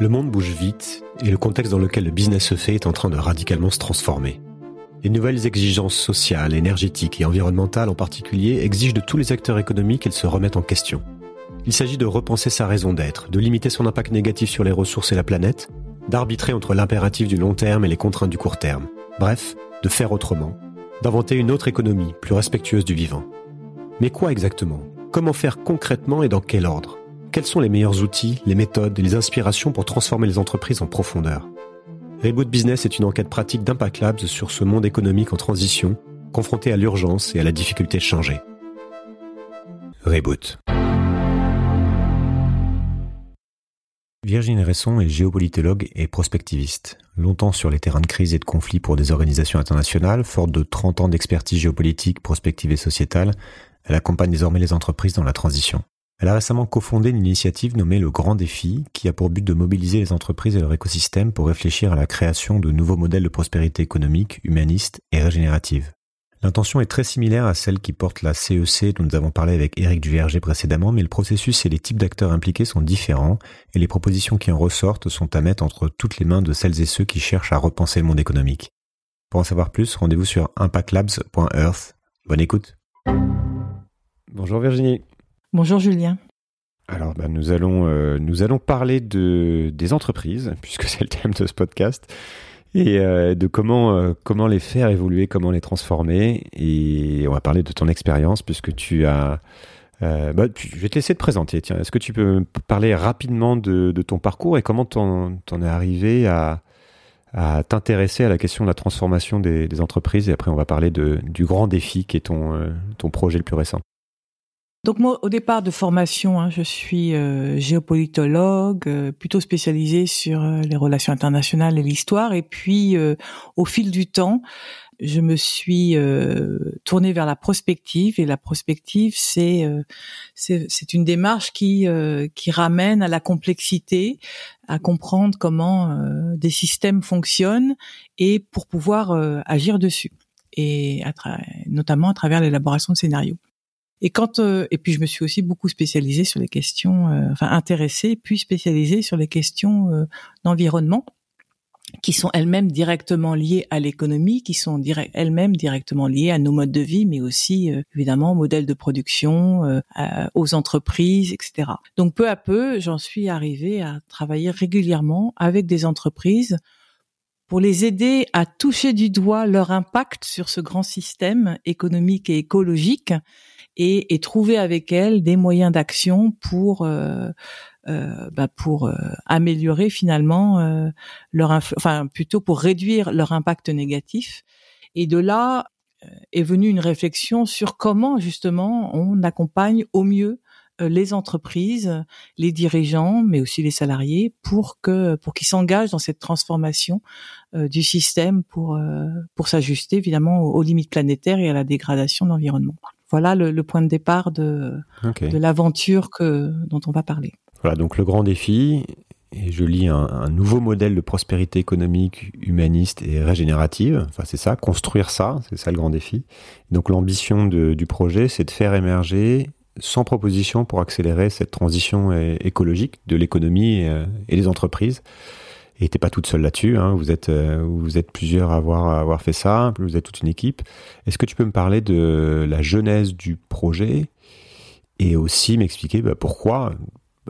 Le monde bouge vite et le contexte dans lequel le business se fait est en train de radicalement se transformer. Les nouvelles exigences sociales, énergétiques et environnementales en particulier exigent de tous les acteurs économiques qu'ils se remettent en question. Il s'agit de repenser sa raison d'être, de limiter son impact négatif sur les ressources et la planète, d'arbitrer entre l'impératif du long terme et les contraintes du court terme. Bref, de faire autrement, d'inventer une autre économie plus respectueuse du vivant. Mais quoi exactement? Comment faire concrètement et dans quel ordre? Quels sont les meilleurs outils, les méthodes et les inspirations pour transformer les entreprises en profondeur? Reboot Business est une enquête pratique d'Impact Labs sur ce monde économique en transition, confronté à l'urgence et à la difficulté de changer. Reboot. Virginie Resson est géopolitologue et prospectiviste. Longtemps sur les terrains de crise et de conflits pour des organisations internationales, forte de 30 ans d'expertise géopolitique, prospective et sociétale, elle accompagne désormais les entreprises dans la transition. Elle a récemment cofondé une initiative nommée Le Grand Défi, qui a pour but de mobiliser les entreprises et leur écosystème pour réfléchir à la création de nouveaux modèles de prospérité économique, humaniste et régénérative. L'intention est très similaire à celle qui porte la CEC dont nous avons parlé avec Éric Duverger précédemment, mais le processus et les types d'acteurs impliqués sont différents et les propositions qui en ressortent sont à mettre entre toutes les mains de celles et ceux qui cherchent à repenser le monde économique. Pour en savoir plus, rendez-vous sur impactlabs.earth. Bonne écoute. Bonjour Virginie. Bonjour Julien. Alors, bah, nous, allons, euh, nous allons parler de, des entreprises, puisque c'est le thème de ce podcast, et euh, de comment, euh, comment les faire évoluer, comment les transformer. Et on va parler de ton expérience, puisque tu as... Bah, je vais te laisser te présenter. Tiens, est-ce que tu peux parler rapidement de, ton parcours et comment t'en, en es arrivé à, t'intéresser à la question de la transformation des, entreprises? Et après, on va parler de, du grand défi qui est ton projet le plus récent. Donc moi, au départ de formation, hein, je suis euh, géopolitologue, euh, plutôt spécialisée sur euh, les relations internationales et l'histoire. Et puis, au fil du temps, je me suis tournée vers la prospective. Et la prospective, c'est c'est une démarche qui qui ramène à la complexité, à comprendre comment des systèmes fonctionnent et pour pouvoir agir dessus. Et notamment à travers l'élaboration de scénarios. Et quand euh, et puis je me suis aussi beaucoup spécialisée sur les questions, euh, enfin intéressée puis spécialisée sur les questions euh, d'environnement qui sont elles-mêmes directement liées à l'économie, qui sont elles-mêmes directement liées à nos modes de vie, mais aussi évidemment aux modèles de production, aux entreprises, etc. Donc peu à peu, j'en suis arrivée à travailler régulièrement avec des entreprises pour les aider à toucher du doigt leur impact sur ce grand système économique et écologique et, et trouver avec elles des moyens d'action pour euh, euh, bah pour euh, améliorer finalement euh, leur enfin plutôt pour réduire leur impact négatif. Et de là est venue une réflexion sur comment justement on accompagne au mieux les entreprises, les dirigeants, mais aussi les salariés, pour que pour qu'ils s'engagent dans cette transformation euh, du système pour euh, pour s'ajuster évidemment aux, aux, limites planétaires et à la dégradation de l'environnement voilà le, point de départ de, de l'aventure que dont on va parler. Voilà, donc le grand défi, et je lis un, nouveau modèle de prospérité économique, humaniste et régénérative. Enfin, c'est ça, construire ça, c'est ça le grand défi. Donc l'ambition du projet, c'est de faire émerger 100 propositions pour accélérer cette transition écologique de l'économie et, et des entreprises. Et t'es pas toute seule là-dessus. Hein. Vous êtes euh, vous êtes plusieurs à avoir fait ça. Vous êtes toute une équipe. Est-ce que tu peux me parler de la genèse du projet et aussi m'expliquer bah, pourquoi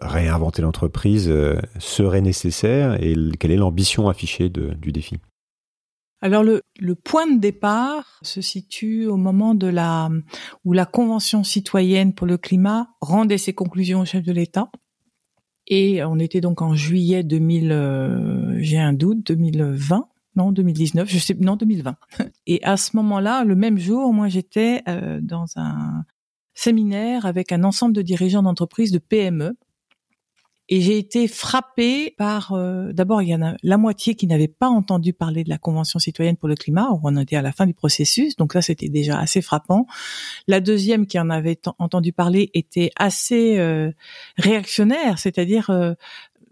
réinventer l'entreprise euh, serait nécessaire et quelle est l'ambition affichée du défi? Alors le, point de départ se situe au moment de la où la Convention citoyenne pour le climat rendait ses conclusions au chef de l'État et on était donc en juillet 2000, euh, j'ai un doute, 2020, non 2019, je sais, non 2020. Et à ce moment-là, le même jour, moi j'étais euh, dans un séminaire avec un ensemble de dirigeants d'entreprises de PME et j'ai été frappée par, euh, d'abord, il y en a la moitié qui n'avait pas entendu parler de la Convention citoyenne pour le climat. On était à la fin du processus, donc là, c'était déjà assez frappant. La deuxième qui en avait entendu parler était assez euh, réactionnaire, c'est-à-dire euh,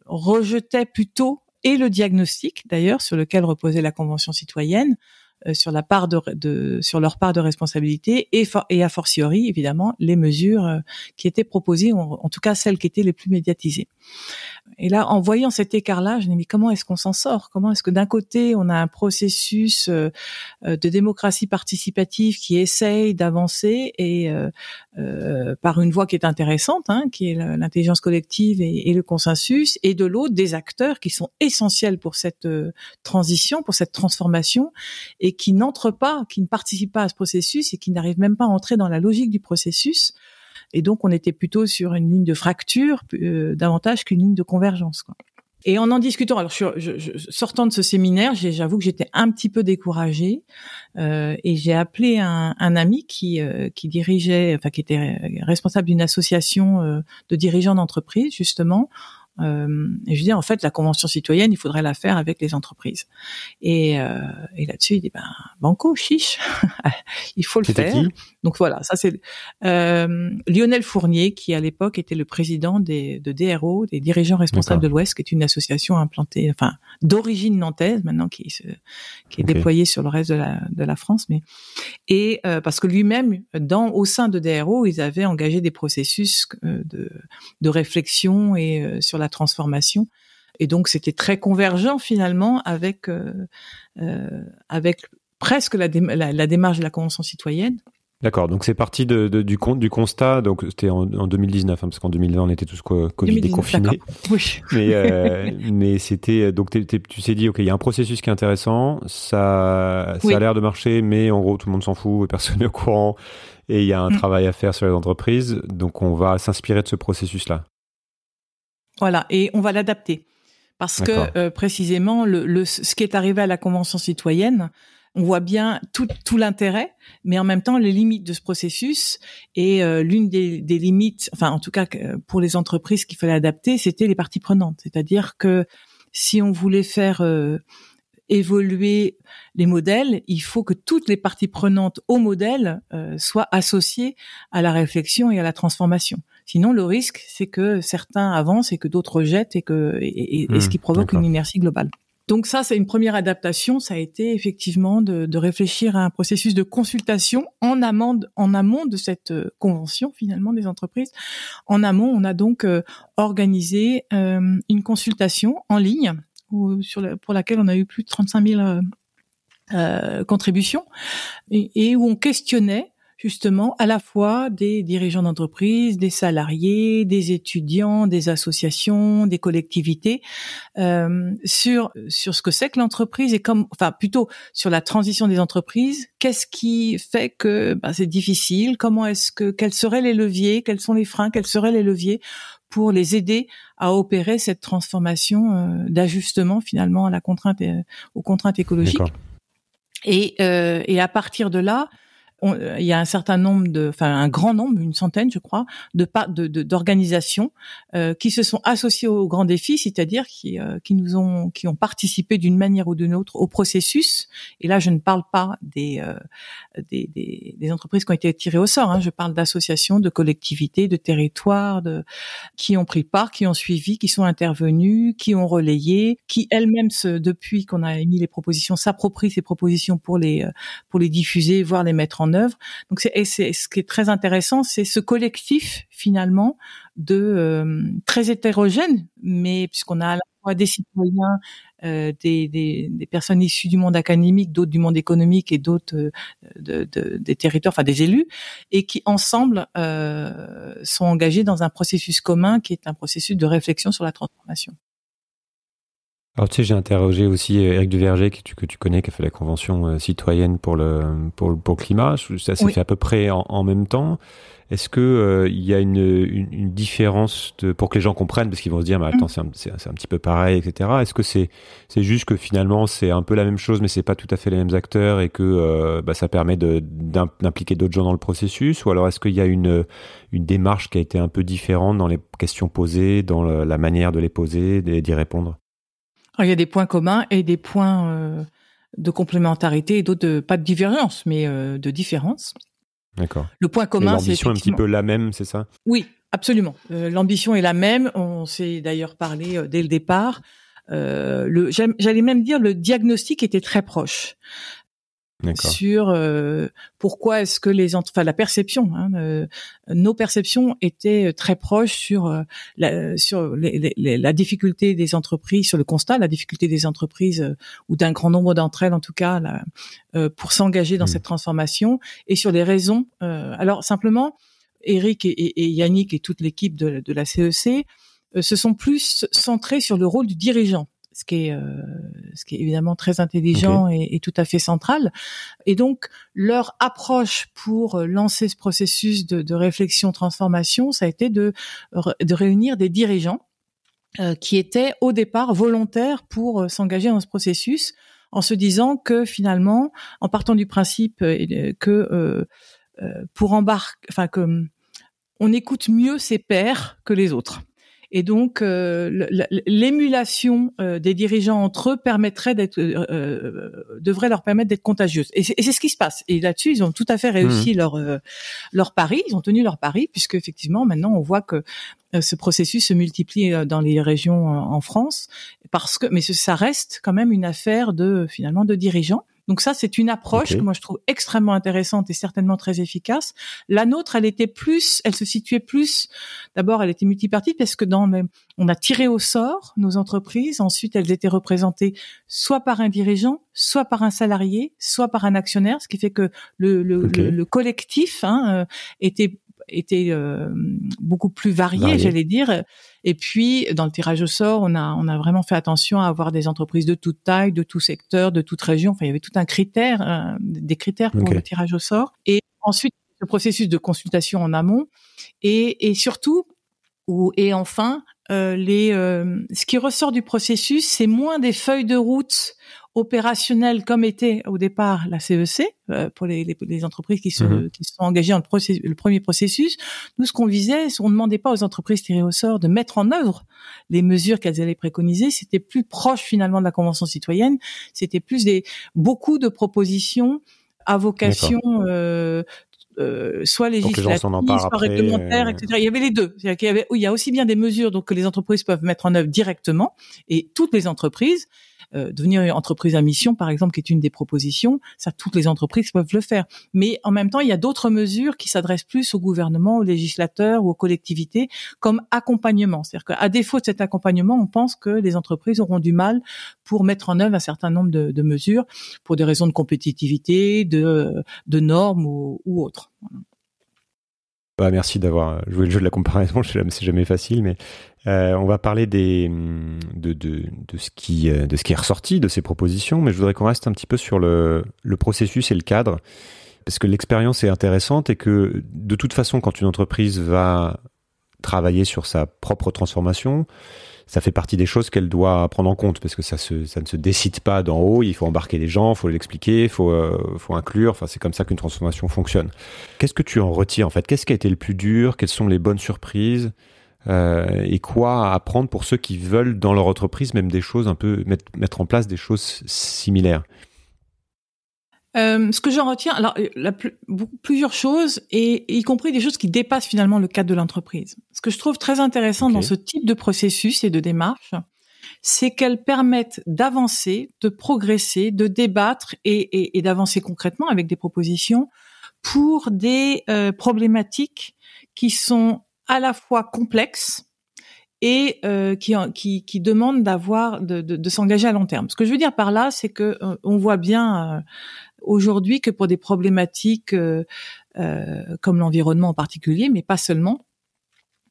rejetait plutôt et le diagnostic, d'ailleurs, sur lequel reposait la Convention citoyenne, sur la part de, sur leur part de responsabilité et, et a fortiori évidemment les mesures euh, qui étaient proposées, en, tout cas celles qui étaient les plus médiatisées. Et là, en voyant cet écart-là, je me dis mais comment est-ce qu'on s'en sort? Comment est-ce que d'un côté on a un processus euh, de démocratie participative qui essaye d'avancer et euh, par une voie qui est intéressante, hein, qui est l'intelligence collective et, et, le consensus, et de l'autre des acteurs qui sont essentiels pour cette transition, pour cette transformation, et qui n'entrent pas, qui ne participent pas à ce processus et qui n'arrivent même pas à entrer dans la logique du processus. Et donc, on était plutôt sur une ligne de fracture euh, davantage qu'une ligne de convergence. Quoi. Et en en discutant, alors je, sortant de ce séminaire, j'avoue que j'étais un petit peu découragée euh, et j'ai appelé un, un ami qui euh, qui dirigeait, enfin qui était responsable d'une association euh, de dirigeants d'entreprise justement, euh, et je dis en fait la convention citoyenne, il faudrait la faire avec les entreprises. Et, euh, et là-dessus, il dit ben banco, chiche, il faut le faire. Donc voilà, ça c'est euh, Lionel Fournier qui à l'époque était le président des, de DRO, des dirigeants responsables de l'Ouest, qui est une association implantée, enfin d'origine nantaise maintenant qui se, qui est déployée sur le reste de la, de la France, mais et euh, parce que lui-même dans au sein de DRO, ils avaient engagé des processus euh, de, de réflexion et euh, sur la transformation. Et donc c'était très convergent finalement avec euh, euh, avec presque la, la, démarche de la convention citoyenne. D'accord, donc c'est parti de, de, du, du constat, donc c'était en, en, 2019, hein, parce qu'en 2020 on était tous Covid déconfinés. Oui. Mais, euh, mais c'était donc tu t'es dit ok il y a un processus qui est intéressant, ça ça a l'air de marcher, mais en gros tout le monde s'en fout et personne n'est au courant et il y a un mm. travail à faire sur les entreprises, donc on va s'inspirer de ce processus là. Voilà, et on va l'adapter. Parce que euh, précisément, le, le, ce qui est arrivé à la Convention citoyenne, on voit bien tout, tout l'intérêt, mais en même temps les limites de ce processus. Et euh, l'une des, des, limites, enfin en tout cas pour les entreprises qu'il fallait adapter, c'était les parties prenantes. C'est-à-dire que si on voulait faire euh, évoluer les modèles, il faut que toutes les parties prenantes au modèle soient associées à la réflexion et à la transformation. Sinon, le risque, c'est que certains avancent et que d'autres jettent et que et, ce mmh, qui provoque une inertie globale. Donc ça, c'est une première adaptation. Ça a été effectivement de, réfléchir à un processus de consultation en amont, en amont de cette euh, convention finalement des entreprises. En amont, on a donc euh, organisé euh, une consultation en ligne pour laquelle on a eu plus de 35 000 euh, contributions et, où on questionnait justement à la fois des dirigeants d'entreprise, des salariés, des étudiants, des associations, des collectivités euh, sur sur ce que c'est que l'entreprise et comme enfin plutôt sur la transition des entreprises. Qu'est-ce qui fait que bah, c'est difficile? Comment est-ce que quels seraient les leviers? Quels sont les freins? Quels seraient les leviers pour les aider à opérer cette transformation euh, d'ajustement finalement à la contrainte et, aux contraintes écologiques? Et, euh, et à partir de là, euh, il y a un certain nombre de, enfin un grand nombre, une centaine, je crois, de d'organisations euh, qui se sont associées au grand défi, c'est-à-dire qui euh, qui nous ont qui ont participé d'une manière ou d'une autre au processus. Et là, je ne parle pas des euh, des, des, des, entreprises qui ont été tirées au sort. Hein, je parle d'associations, de collectivités, de territoires, de qui ont pris part, qui ont suivi, qui sont intervenues, qui ont relayé, qui elles-mêmes, depuis qu'on a émis les propositions, s'approprient ces propositions pour les pour les diffuser, voire les mettre en œuvre. Donc c'est ce qui est très intéressant, c'est ce collectif finalement de euh, très hétérogène, mais puisqu'on a à la fois des citoyens, euh, des, des, des, personnes issues du monde académique, d'autres du monde économique et d'autres euh, de, de, des territoires, enfin des élus, et qui ensemble euh, sont engagés dans un processus commun qui est un processus de réflexion sur la transformation. Alors tu sais, j'ai interrogé aussi Eric Duverger, que tu, que tu connais, qui a fait la convention euh, citoyenne pour le, pour, pour le climat. Ça s'est fait à peu près en, en même temps. Est-ce que euh, il y a une, une, une, différence de, pour que les gens comprennent, parce qu'ils vont se dire, mais attends, mm. c'est un, un, petit peu pareil, etc. Est-ce que c'est c'est juste que finalement c'est un peu la même chose, mais c'est pas tout à fait les mêmes acteurs et que euh, bah, ça permet d'impliquer d'autres gens dans le processus, ou alors est-ce qu'il y a une une démarche qui a été un peu différente dans les questions posées, dans la manière de les poser, d'y répondre? Il y a des points communs et des points euh, de complémentarité et d'autres pas de divergence, mais euh, de différence. D'accord. Le point commun, c'est l'ambition est un petit peu la même, c'est ça? Oui, absolument. Euh, l'ambition est la même. On s'est d'ailleurs parlé dès le départ. J'allais même dire le diagnostic était très proche. Sur euh, pourquoi est-ce que les enfin la perception hein, euh, nos perceptions étaient très proches sur euh, la, sur les, les, la difficulté des entreprises sur le constat la difficulté des entreprises ou d'un grand nombre d'entre elles en tout cas pour s'engager dans mmh. cette transformation et sur les raisons alors simplement Eric et, et, Yannick et toute l'équipe de, de la CEC se sont plus centrés sur le rôle du dirigeant ce qui est, euh, ce qui est évidemment très intelligent et, tout à fait central. Et donc leur approche pour euh, lancer ce processus de, de réflexion transformation, ça a été de, de réunir des dirigeants euh, qui étaient au départ volontaires pour s'engager dans ce processus, en se disant que finalement, en partant du principe que pour embarquer, enfin que on écoute mieux ses pairs que les autres. Et donc, euh, l'émulation euh, des dirigeants entre eux permettrait d'être, euh, devrait leur permettre d'être contagieuse. Et c'est ce qui se passe. Et là-dessus, ils ont tout à fait réussi mmh. leur leur pari. Ils ont tenu leur pari, puisque effectivement, maintenant, on voit que ce processus se multiplie dans les régions en France, parce que, mais ça reste quand même une affaire de finalement de dirigeants. Donc ça, c'est une approche que moi je trouve extrêmement intéressante et certainement très efficace. La nôtre, elle était plus, elle se situait plus. D'abord, elle était multipartite parce que dans, on a tiré au sort nos entreprises. Ensuite, elles étaient représentées soit par un dirigeant, soit par un salarié, soit par un actionnaire, ce qui fait que le, le, collectif hein, euh, était était euh, beaucoup plus varié, j'allais dire. Et puis dans le tirage au sort, on a on a vraiment fait attention à avoir des entreprises de toute taille, de tout secteur, de toute région. Enfin, il y avait tout un critère, euh, des critères pour le tirage au sort. Et ensuite le processus de consultation en amont et, et surtout ou et enfin euh, les ce qui ressort du processus, c'est moins des feuilles de route opérationnel comme était au départ la CEC e euh, pour les, les, entreprises qui se, mhm. qui sont engagées dans le, le premier processus. Nous, ce qu'on visait, on ne demandait pas aux entreprises tirées au sort de mettre en œuvre les mesures qu'elles allaient préconiser. C'était plus proche finalement de la Convention citoyenne. C'était plus des beaucoup de propositions à vocation euh, euh, soit législative, soit réglementaire, euh. etc. Il y avait les deux. Il y, avait, il y a aussi bien des mesures donc que les entreprises peuvent mettre en œuvre directement, et toutes les entreprises, euh, devenir une entreprise à mission, par exemple, qui est une des propositions, ça, toutes les entreprises peuvent le faire. Mais en même temps, il y a d'autres mesures qui s'adressent plus au gouvernement, aux législateurs ou aux collectivités, comme accompagnement. C'est-à-dire qu'à défaut de cet accompagnement, on pense que les entreprises auront du mal pour mettre en œuvre un certain nombre de, de mesures pour des raisons de compétitivité, de, de normes ou, ou autres. Bah, merci d'avoir joué le jeu de la comparaison. C'est jamais facile, mais euh, on va parler de, de, de, ce qui, euh, de ce qui est ressorti de ces propositions. Mais je voudrais qu'on reste un petit peu sur le, le processus et le cadre, parce que l'expérience est intéressante et que de toute façon, quand une entreprise va travailler sur sa propre transformation, ça fait partie des choses qu'elle doit prendre en compte parce que ça, se, ça ne se décide pas d'en haut. Il faut embarquer les gens, il faut l'expliquer, il faut, euh, faut inclure. Enfin, c'est comme ça qu'une transformation fonctionne. Qu'est-ce que tu en retires en fait? Qu'est-ce qui a été le plus dur? Quelles sont les bonnes surprises? Euh, et quoi apprendre pour ceux qui veulent dans leur entreprise même des choses un peu mettre, mettre en place des choses similaires? Euh, ce que j'en retiens, alors euh, la, plusieurs choses, et y compris des choses qui dépassent finalement le cadre de l'entreprise. Ce que je trouve très intéressant dans ce type de processus et de démarche, c'est qu'elles permettent d'avancer, de progresser, de débattre et, et, d'avancer concrètement avec des propositions pour des euh, problématiques qui sont à la fois complexes et euh, qui, qui, qui demandent d'avoir de, de, de s'engager à long terme. Ce que je veux dire par là, c'est que on voit bien aujourd'hui que pour des problématiques euh, euh, comme l'environnement en particulier, mais pas seulement,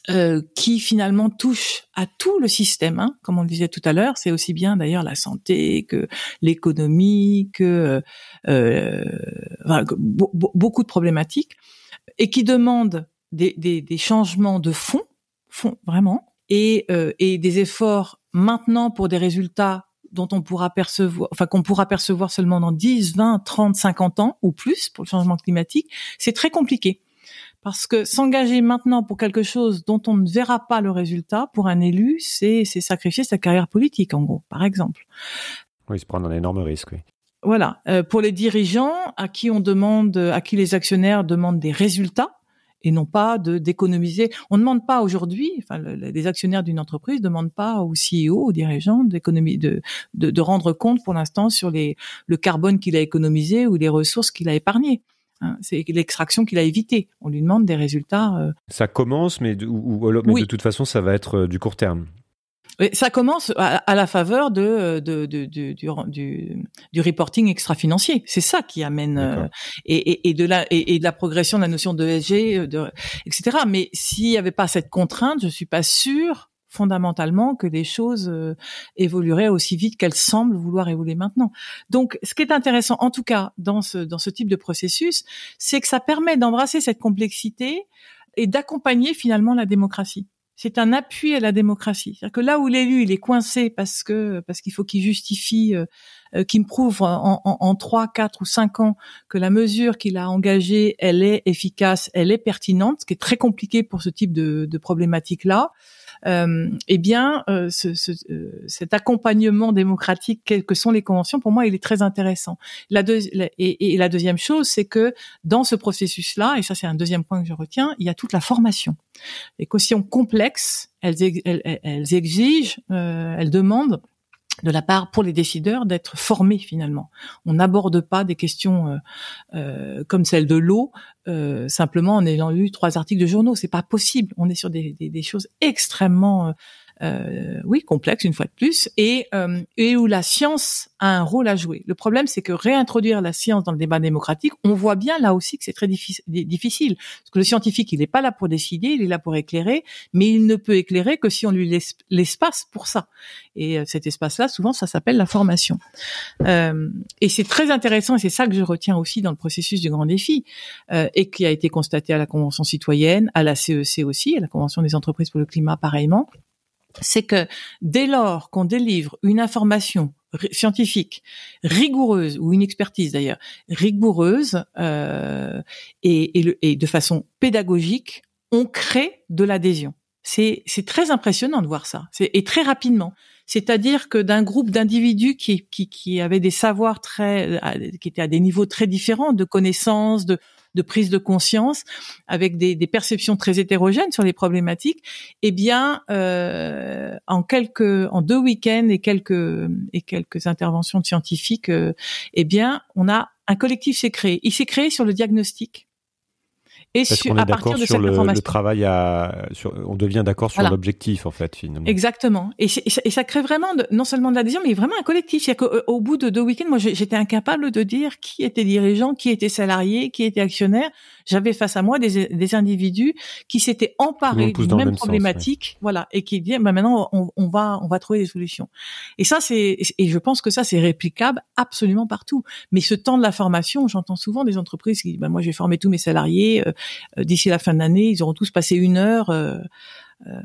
euh, qui finalement touchent à tout le système, hein, comme on le disait tout à l'heure. C'est aussi bien d'ailleurs la santé que l'économie, que, beaucoup de problématiques, et qui demandent des, des, des changements de fond, fond vraiment, et, et des efforts maintenant pour des résultats dont on pourra percevoir, enfin qu'on pourra percevoir seulement dans 10, 20, 30, 50 ans ou plus pour le changement climatique, c'est très compliqué. Parce que s'engager maintenant pour quelque chose dont on ne verra pas le résultat, pour un élu, c'est sacrifier sa carrière politique, en gros, par exemple. Oui, se prendre un énorme risque, oui. Voilà. Euh, pour les dirigeants, à qui on demande, à qui les actionnaires demandent des résultats, et non pas de d'économiser. On ne demande pas aujourd'hui, enfin, les actionnaires d'une entreprise ne demandent pas au CEO, aux dirigeants d'économie, de, de, de rendre compte pour l'instant sur les le carbone qu'il a économisé ou les ressources qu'il a épargnées. Hein, c'est l'extraction qu'il a évité. On lui demande des résultats. Euh, ça commence, mais, de, ou, mais de toute façon, ça va être euh, du court terme. Ça commence à, la faveur de, de, de, du, du, du, reporting extra-financier. C'est ça qui amène euh, et, et, de la et, de la progression de la notion de SG, de, etc. Mais s'il n'y avait pas cette contrainte, je suis pas sûr fondamentalement que les choses euh, évolueraient aussi vite qu'elles semblent vouloir évoluer maintenant. Donc, ce qui est intéressant, en tout cas, dans ce, dans ce type de processus, c'est que ça permet d'embrasser cette complexité et d'accompagner finalement la démocratie. C'est un appui à la démocratie. C'est-à-dire que là où l'élu il est coincé parce que parce qu'il faut qu'il justifie, euh, qu'il me prouve en, 3, 4 ou 5 ans que la mesure qu'il a engagée, elle est efficace, elle est pertinente, ce qui est très compliqué pour ce type de, de problématique-là euh, eh bien, euh, ce, ce, euh, cet accompagnement démocratique, quelles que sont les conventions, pour moi, il est très intéressant. La et, et, la deuxième chose, c'est que dans ce processus-là, et ça c'est un deuxième point que je retiens, il y a toute la formation. Les questions complexes, elles, elles, elles exigent, euh, elles demandent de la part pour les décideurs d'être formés finalement. On n'aborde pas des questions euh, euh, comme celle de l'eau euh, simplement en ayant lu trois articles de journaux. C'est pas possible. On est sur des, des, choses extrêmement oui, complexe une fois de plus, et, euh, et où la science a un rôle à jouer. Le problème, c'est que réintroduire la science dans le débat démocratique, on voit bien là aussi que c'est très difficile, parce que le scientifique, il n'est pas là pour décider, il est là pour éclairer, mais il ne peut éclairer que si on lui laisse l'espace pour ça. Et euh, cet espace-là, souvent, ça s'appelle la formation. Euh, et c'est très intéressant, et c'est ça que je retiens aussi dans le processus du grand défi, euh, et qui a été constaté à la Convention citoyenne, à la CEC e aussi, à la Convention des entreprises pour le climat pareillement c'est que dès lors qu'on délivre une information scientifique rigoureuse ou une expertise d'ailleurs rigoureuse euh, et, de façon pédagogique, on crée de l'adhésion. C'est très impressionnant de voir ça, et très rapidement. C'est-à-dire que d'un groupe d'individus qui, qui, avaient des savoirs très, qui étaient à des niveaux très différents de connaissances, de, de prise de conscience, avec des, perceptions très hétérogènes sur les problématiques, eh bien, euh, en quelques, en deux week-ends et quelques et quelques interventions scientifiques, euh, eh bien, on a un collectif s'est créé. Il s'est créé sur le diagnostic et sur, à partir de cette le, information. Le travail à, sur, on devient d'accord sur l'objectif en fait finalement. Exactement. Et, et, ça, crée vraiment de, non seulement de l'adhésion, mais vraiment un collectif. C'est-à-dire qu'au au bout de deux week-ends, moi j'étais incapable de dire qui était dirigeant, qui était salarié, qui était actionnaire. J'avais face à moi des, des individus qui s'étaient emparés d'une même, problématique, voilà, et qui disaient bah, maintenant on, on, va on va trouver des solutions. Et ça c'est et je pense que ça c'est réplicable absolument partout. Mais ce temps de la formation, j'entends souvent des entreprises qui bah, moi j'ai formé tous mes salariés. Euh, d'ici la fin de l'année, ils auront tous passé une heure. Euh, euh,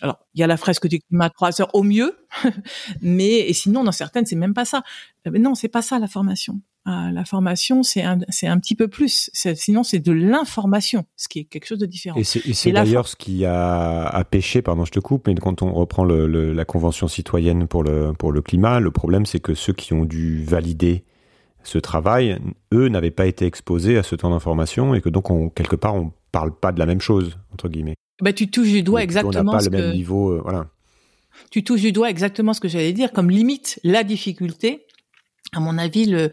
alors, il y a la fresque du climat trois heures au mieux, mais et sinon, dans certaines, c'est même pas ça. Mais non, c'est pas ça la formation. la formation, c'est un, c'est un petit peu plus. Sinon, c'est de l'information, ce qui est quelque chose de différent. Et c'est d'ailleurs ce qui a, a pêché, pardon, je te coupe, mais quand on reprend le, la convention citoyenne pour le pour le climat, le problème, c'est que ceux qui ont dû valider ce travail, eux n'avaient pas été exposés à ce temps d'information et que donc on, quelque part on parle pas de la même chose entre guillemets. Bah tu touches du doigt exactement. On n'a pas le même niveau, euh, voilà. Tu touches du doigt exactement ce que j'allais dire comme limite la difficulté. À mon avis, le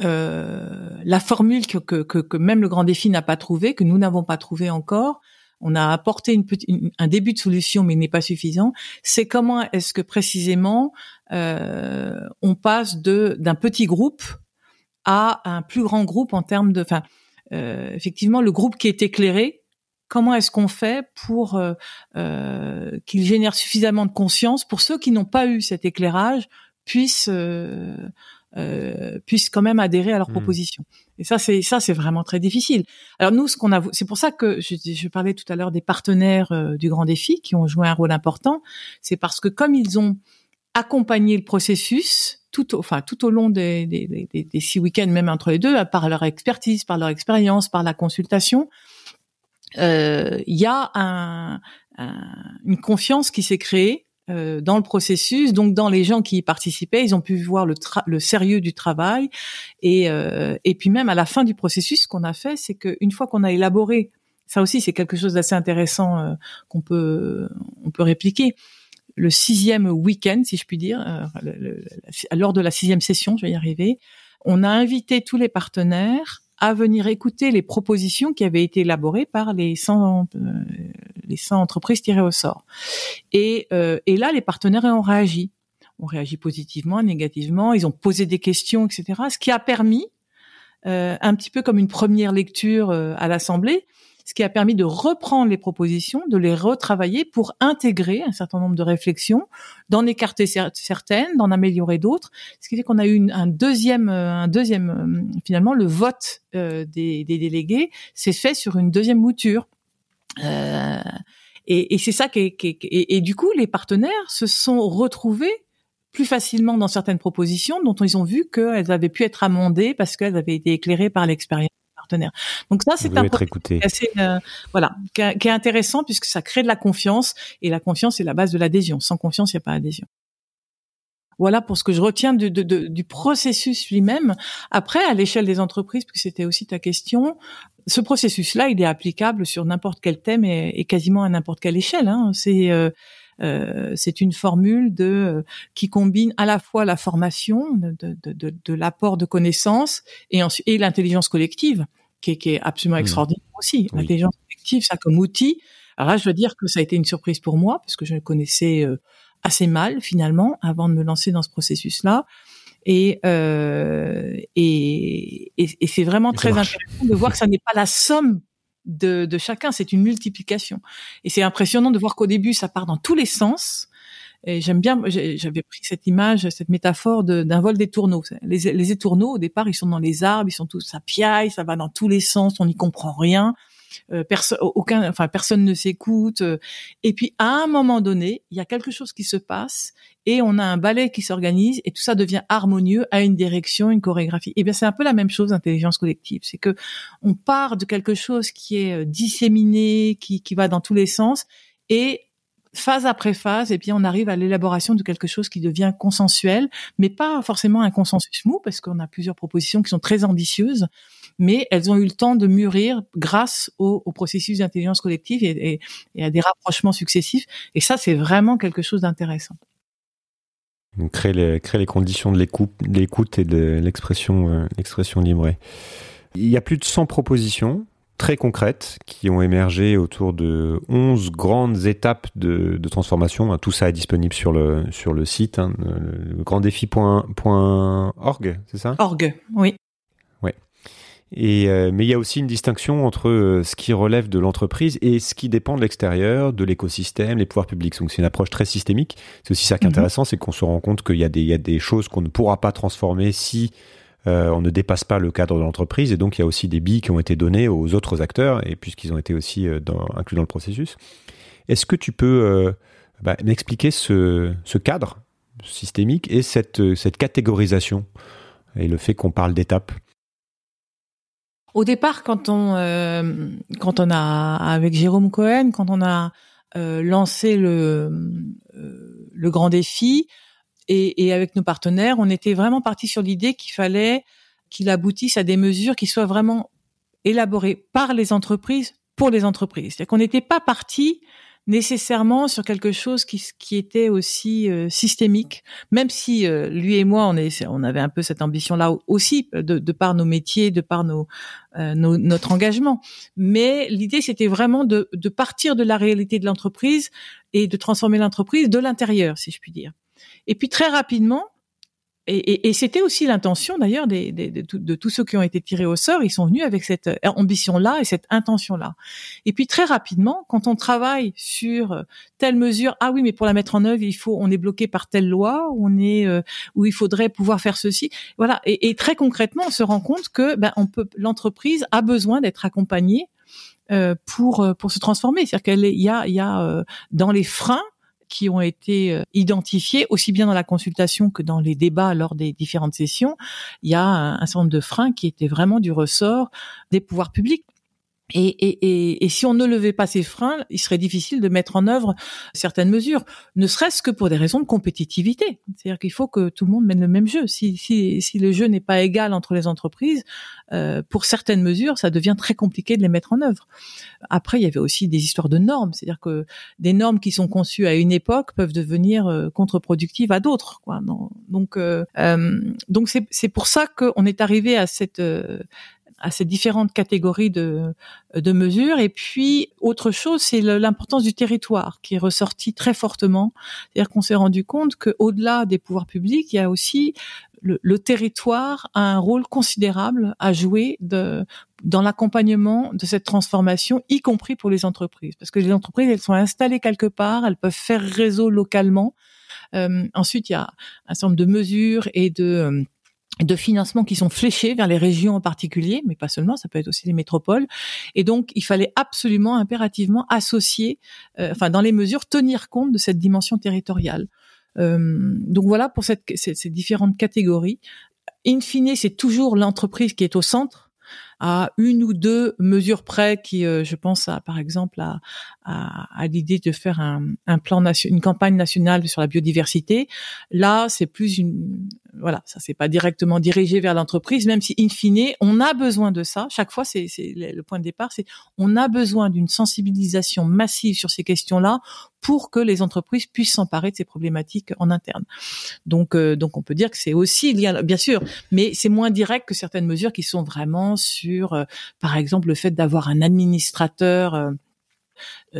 euh, la formule que, que, que, même le grand défi n'a pas trouvé, que nous n'avons pas trouvé encore, on a apporté une, petite, un début de solution, mais il n'est pas suffisant. C'est comment est-ce que précisément euh, on passe de d'un petit groupe à un plus grand groupe en termes de, enfin, euh, effectivement, le groupe qui est éclairé, comment est-ce qu'on fait pour euh, euh, qu'il génère suffisamment de conscience pour ceux qui n'ont pas eu cet éclairage puissent euh, euh, puissent quand même adhérer à leurs mmh. propositions. Et ça, c'est ça, c'est vraiment très difficile. Alors nous, ce qu'on a, c'est pour ça que je, je, parlais tout à l'heure des partenaires euh, du Grand Défi qui ont joué un rôle important. C'est parce que comme ils ont accompagné le processus, tout, enfin tout au long des, des, des, des six week-ends, même entre les deux, par leur expertise, par leur expérience, par la consultation, euh, il y a un, une confiance qui s'est créée euh, dans le processus, donc dans les gens qui y participaient, ils ont pu voir le, le sérieux du travail et, euh, et puis même à la fin du processus, ce qu'on a fait, c'est qu'une fois qu'on a élaboré Ça aussi, c'est quelque chose d'assez intéressant euh, qu'on peut on peut répliquer. Le sixième week-end, si je puis dire, euh, lors de la sixième session, je vais y arriver, on a invité tous les partenaires à venir écouter les propositions qui avaient été élaborées par les 100, euh, les 100 entreprises tirées au sort. Et, euh, et là, les partenaires ont réagi. Ont réagi positivement, négativement. Ils ont posé des questions, etc. Ce qui a permis, euh, un petit peu comme une première lecture euh, à l'Assemblée, ce qui a permis de reprendre les propositions, de les retravailler pour intégrer un certain nombre de réflexions, d'en écarter certaines, d'en améliorer d'autres. Ce qui fait qu'on a eu un deuxième, euh, un deuxième, euh, finalement, le vote euh, des, délégués s'est fait sur une deuxième mouture. Euh, et, c'est ça qui est, et, et, du coup, les partenaires se sont retrouvés plus facilement dans certaines propositions dont ils ont vu qu'elles avaient pu être amendées parce qu'elles avaient été éclairées par l'expérience donc ça, c'est un point assez, euh, voilà, qui, est intéressant puisque ça crée de la confiance et la confiance est la base de l'adhésion. Sans confiance, il n'y a pas d'adhésion. Voilà pour ce que je retiens du, du processus lui-même. Après, à l'échelle des entreprises, puisque c'était aussi ta question, ce processus-là, il est applicable sur n'importe quel thème et, quasiment à n'importe quelle échelle. Hein. C'est euh, euh, c'est une formule de qui combine à la fois la formation, de, de, de, de l'apport de connaissances et, et l'intelligence collective qui est, qui est absolument mmh. extraordinaire aussi. L'intelligence collective, ça comme outil. Alors là, je dois dire que ça a été une surprise pour moi parce que je le connaissais euh, assez mal finalement avant de me lancer dans ce processus-là. Et, euh, et, et, et c'est vraiment très intéressant de voir que ça n'est pas la somme de, de chacun, c'est une multiplication. Et c'est impressionnant de voir qu'au début, ça part dans tous les sens. Et j'aime bien, j'avais pris cette image, cette métaphore d'un vol des tourneaux. Les, les étourneaux, au départ, ils sont dans les arbres, ils sont tous, ça piaille, ça va dans tous les sens, on n'y comprend rien. Euh, personne, aucun, enfin personne ne s'écoute. Euh. et puis à un moment donné, il y a quelque chose qui se passe et on a un ballet qui s'organise et tout ça devient harmonieux à une direction, une chorégraphie. Et eh bien c'est un peu la même chose d'intelligence collective, c'est que on part de quelque chose qui est euh, disséminé, qui, qui va dans tous les sens et phase après phase, et puis on arrive à l'élaboration de quelque chose qui devient consensuel, mais pas forcément un consensus mou, parce qu'on a plusieurs propositions qui sont très ambitieuses, mais elles ont eu le temps de mûrir grâce au, processus d'intelligence collective et, à des rapprochements successifs. Et ça, c'est vraiment quelque chose d'intéressant. créer les, les conditions de l'écoute et de l'expression euh, libre. Il y a plus de 100 propositions très concrètes qui ont émergé autour de 11 grandes étapes de, transformation. Tout ça est disponible sur le, sur le site, hein, le granddéfi.org, c'est ça? Org, oui. Ouais. Et, euh, mais il y a aussi une distinction entre euh, ce qui relève de l'entreprise et ce qui dépend de l'extérieur, de l'écosystème, les pouvoirs publics. Donc c'est une approche très systémique. C'est aussi ça qui est mhm. intéressant, c'est qu'on se rend compte qu'il y, y a des choses qu'on ne pourra pas transformer si euh, on ne dépasse pas le cadre de l'entreprise et donc il y a aussi des billes qui ont été données aux autres acteurs et puisqu'ils ont été aussi euh, inclus dans le processus. Est-ce que tu peux euh, bah, m'expliquer ce, cadre systémique et cette, catégorisation et le fait qu'on parle d'étapes? Au départ, quand on a avec Jérôme Cohen, quand on a lancé le grand défi, et, et, avec nos partenaires, on était vraiment parti sur l'idée qu'il fallait qu'il aboutisse à des mesures qui soient vraiment élaborées par les entreprises pour les entreprises. C'est-à-dire qu'on n'était pas parti nécessairement sur quelque chose qui, qui était aussi euh, systémique, même si euh, lui et moi on, est, on avait un peu cette ambition-là aussi de, de, par nos métiers, de par nos, euh, nos notre engagement. Mais l'idée c'était vraiment de, de partir de la réalité de l'entreprise et de transformer l'entreprise de l'intérieur, si je puis dire. Et puis très rapidement, et, et, c'était aussi l'intention d'ailleurs de, de, tous ceux qui ont été tirés au sort, ils sont venus avec cette euh, ambition-là et cette intention-là. Et puis très rapidement, quand on travaille sur euh, telle mesure, ah oui, mais pour la mettre en œuvre, il faut, on est bloqué par telle loi, on est euh, où il faudrait pouvoir faire ceci, voilà. Et, et, très concrètement, on se rend compte que ben, on peut, l'entreprise a besoin d'être accompagnée euh, pour pour se transformer. C'est-à-dire qu'il y a il y a dans les freins qui ont été euh, identifiés aussi bien dans la consultation que dans les débats lors des différentes sessions. Il y a un, certain nombre de freins qui étaient vraiment du ressort des pouvoirs publics Et, et, et, et, si on ne levait pas ces freins, il serait difficile de mettre en œuvre certaines mesures, ne serait-ce que pour des raisons de compétitivité. C'est-à-dire qu'il faut que tout le monde mène le même jeu. Si, si, si le jeu n'est pas égal entre les entreprises, euh, pour certaines mesures, ça devient très compliqué de les mettre en œuvre. Après, il y avait aussi des histoires de normes, c'est-à-dire que des normes qui sont conçues à une époque peuvent devenir euh, contre-productives à d'autres. Quoi. Donc, euh, euh donc c'est pour ça qu'on est arrivé à cette euh, à ces différentes catégories de, de mesures. Et puis, autre chose, c'est l'importance du territoire qui est ressorti très fortement. C'est-à-dire qu'on s'est rendu compte qu'au-delà des pouvoirs publics, il y a aussi le, le, territoire a un rôle considérable à jouer de, dans l'accompagnement de cette transformation, y compris pour les entreprises. Parce que les entreprises, elles sont installées quelque part, elles peuvent faire réseau localement. Euh, ensuite, il y a un certain nombre de mesures et de euh, de financement qui sont fléchés vers les régions en particulier, mais pas seulement, ça peut être aussi les métropoles. Et donc, il fallait absolument, impérativement associer, euh, enfin, dans les mesures, tenir compte de cette dimension territoriale. Euh, donc voilà pour cette, ces, ces, différentes catégories. In fine, c'est toujours l'entreprise qui est au centre à une ou deux mesures près qui, euh, je pense à, par exemple à, à, à l'idée de faire un, un plan une campagne nationale sur la biodiversité. Là, c'est plus une, voilà, ça c'est pas directement dirigé vers l'entreprise, même si in fine, on a besoin de ça. Chaque fois, c'est le point de départ, c'est on a besoin d'une sensibilisation massive sur ces questions-là pour que les entreprises puissent s'emparer de ces problématiques en interne. Donc, euh, donc on peut dire que c'est aussi lié, bien sûr, mais c'est moins direct que certaines mesures qui sont vraiment sur, euh, par exemple, le fait d'avoir un administrateur. Euh,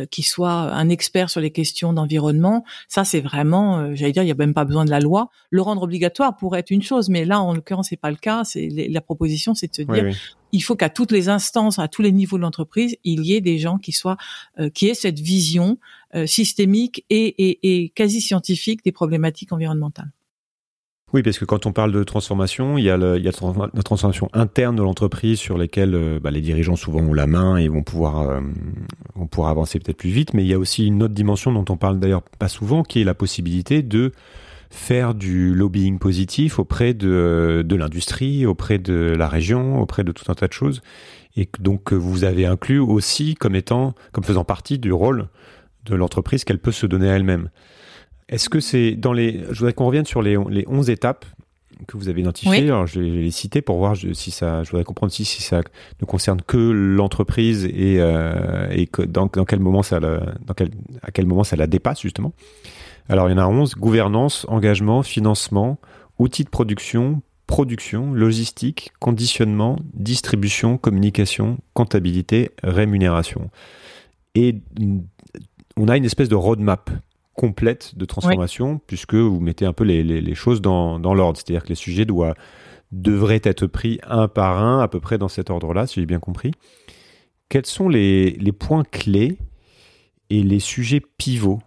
qui soit un expert sur les questions d'environnement, ça c'est vraiment, euh, j'allais dire, il n'y a même pas besoin de la loi. Le rendre obligatoire pourrait être une chose, mais là en l'occurrence c'est pas le cas. C'est la proposition, c'est de se dire, il faut qu'à toutes les instances, à tous les niveaux de l'entreprise, il y ait des gens qui soient, euh, qui aient cette vision systémique et, et, et quasi scientifique des problématiques environnementales. Oui, parce que quand on parle de transformation, il y a, le, il y a la transformation interne de l'entreprise sur lesquelles euh, bah, les dirigeants souvent ont la main et vont pouvoir, euh, vont pouvoir avancer peut-être plus vite. Mais il y a aussi une autre dimension dont on parle d'ailleurs pas souvent, qui est la possibilité de faire du lobbying positif auprès de, l'industrie, auprès de la région, auprès de tout un tas de choses. Et donc vous avez inclus aussi comme étant, comme faisant partie du rôle de l'entreprise qu'elle peut se donner à elle-même. Est-ce que c'est dans les. Je voudrais qu'on revienne sur les, les 11 étapes que vous avez identifiées. Alors, je vais les citer pour voir si ça. Je voudrais comprendre si, si ça ne concerne que l'entreprise et, euh, et que dans, dans, quel moment ça la, dans quel, à quel moment ça la dépasse, justement. Alors, il y en a 11 gouvernance, engagement, financement, outils de production, production, logistique, conditionnement, distribution, communication, comptabilité, rémunération. Et on a une espèce de roadmap complète de transformation, puisque vous mettez un peu les, les, les choses dans, dans l'ordre. C'est-à-dire que les sujets doivent, devraient être pris un par un, à peu près dans cet ordre-là, si j'ai bien compris. Quels sont les, les, points clés et les sujets pivots?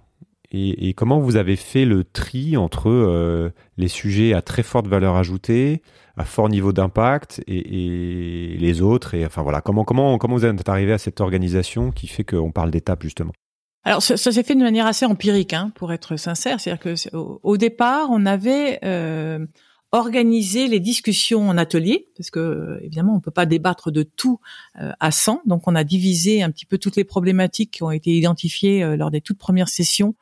Et, et, comment vous avez fait le tri entre euh, les sujets à très forte valeur ajoutée, à fort niveau d'impact et, et, les autres et enfin voilà comment comment comment vous êtes arrivé à cette organisation qui fait qu'on parle d'étapes justement? Alors ça, s'est fait de manière assez empirique, hein, pour être sincère. C'est-à-dire que au, départ, on avait euh, organisé les discussions en atelier, parce que évidemment, on peut pas débattre de tout euh, à 100. Donc, on a divisé un petit peu toutes les problématiques qui ont été identifiées euh, lors des toutes premières sessions.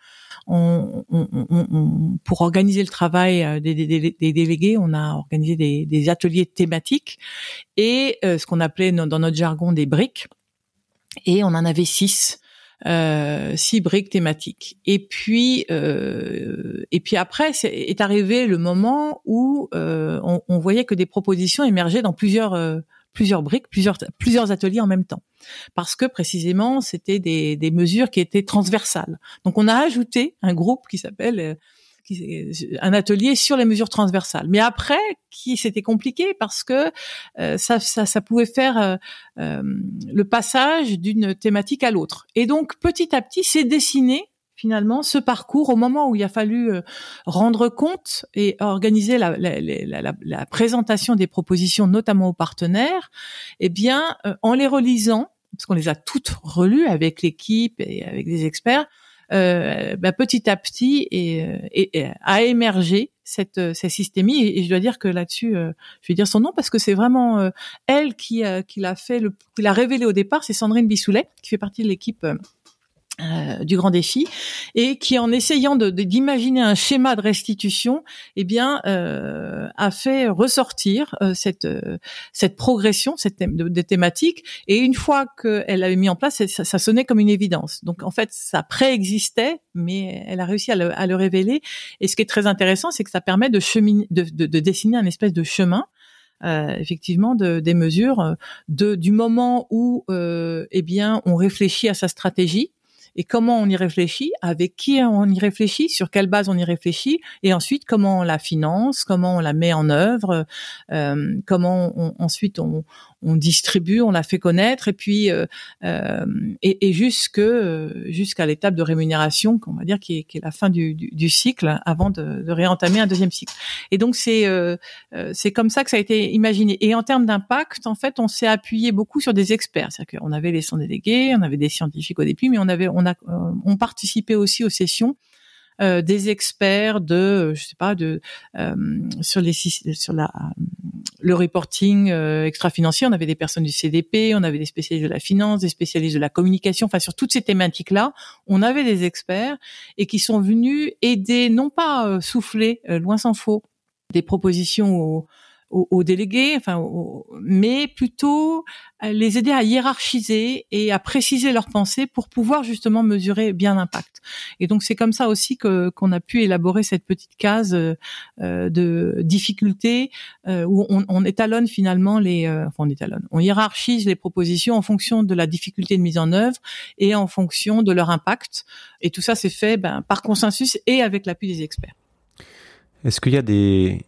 On, on, on, pour organiser le travail euh, des, des, des, délégués, on a organisé des, des ateliers thématiques et euh, ce qu'on appelait dans notre jargon des briques. Et on en avait six six briques thématiques. Et puis, euh, et puis après, est, est, arrivé le moment où euh, on, on, voyait que des propositions émergeaient dans plusieurs euh, plusieurs briques, plusieurs plusieurs ateliers en même temps, parce que précisément c'était des, des mesures qui étaient transversales. Donc on a ajouté un groupe qui s'appelle euh, un atelier sur les mesures transversales. Mais après, qui c'était compliqué parce que euh, ça, ça, ça, pouvait faire euh, euh, le passage d'une thématique à l'autre. Et donc petit à petit, c'est dessiné finalement ce parcours au moment où il a fallu rendre compte et organiser la, la, la, la, présentation des propositions, notamment aux partenaires. Eh bien, en les relisant, parce qu'on les a toutes relues avec l'équipe et avec des experts, euh, bah, petit à petit et, et, a émergé cette, cette systémie. Et, je dois dire que là-dessus, je vais dire son nom parce que c'est vraiment elle qui, qui l'a fait, le, qui l'a révélé au départ. C'est Sandrine Bissoulet qui fait partie de l'équipe euh, du grand défi et qui en essayant de, d'imaginer un schéma de restitution eh bien euh, a fait ressortir euh, cette cette progression cette thème, de, thématiques et une fois qu'elle avait mis en place ça, ça, sonnait comme une évidence. Donc en fait ça préexistait mais elle a réussi à le, à le révéler. Et ce qui est très intéressant c'est que ça permet de, cheminer, de, de, de dessiner un espèce de chemin euh, effectivement de, des mesures de du moment où euh, eh bien on réfléchit à sa stratégie et comment on y réfléchit, avec qui on y réfléchit, sur quelle base on y réfléchit, et ensuite comment on la finance, comment on la met en œuvre, euh, comment on, ensuite on, on distribue, on la fait connaître, et puis euh, euh, et, et jusque jusqu'à l'étape de rémunération, qu'on va dire qui est, qui est la fin du, du, du cycle, avant de, de, réentamer un deuxième cycle. Et donc c'est euh, c'est comme ça que ça a été imaginé. Et en termes d'impact, en fait, on s'est appuyé beaucoup sur des experts, c'est-à-dire qu'on avait les sans délégués, on avait des scientifiques au début, mais on avait on a on participait aussi aux sessions euh, des experts de, je sais pas, de euh, sur les sur la le reporting euh, extra-financier. On avait des personnes du CDP, on avait des spécialistes de la finance, des spécialistes de la communication. Enfin, sur toutes ces thématiques-là, on avait des experts et qui sont venus aider, non pas souffler, loin s'en faut, des propositions aux, aux, délégués, enfin, mais plutôt les aider à hiérarchiser et à préciser leurs pensées pour pouvoir justement mesurer bien l'impact. Et donc c'est comme ça aussi que qu'on a pu élaborer cette petite case euh, de difficultés euh, où on, on, étalonne finalement les, euh, enfin on étalonne, on hiérarchise les propositions en fonction de la difficulté de mise en œuvre et en fonction de leur impact. Et tout ça c'est fait ben, par consensus et avec l'appui des experts. Est-ce qu'il y a des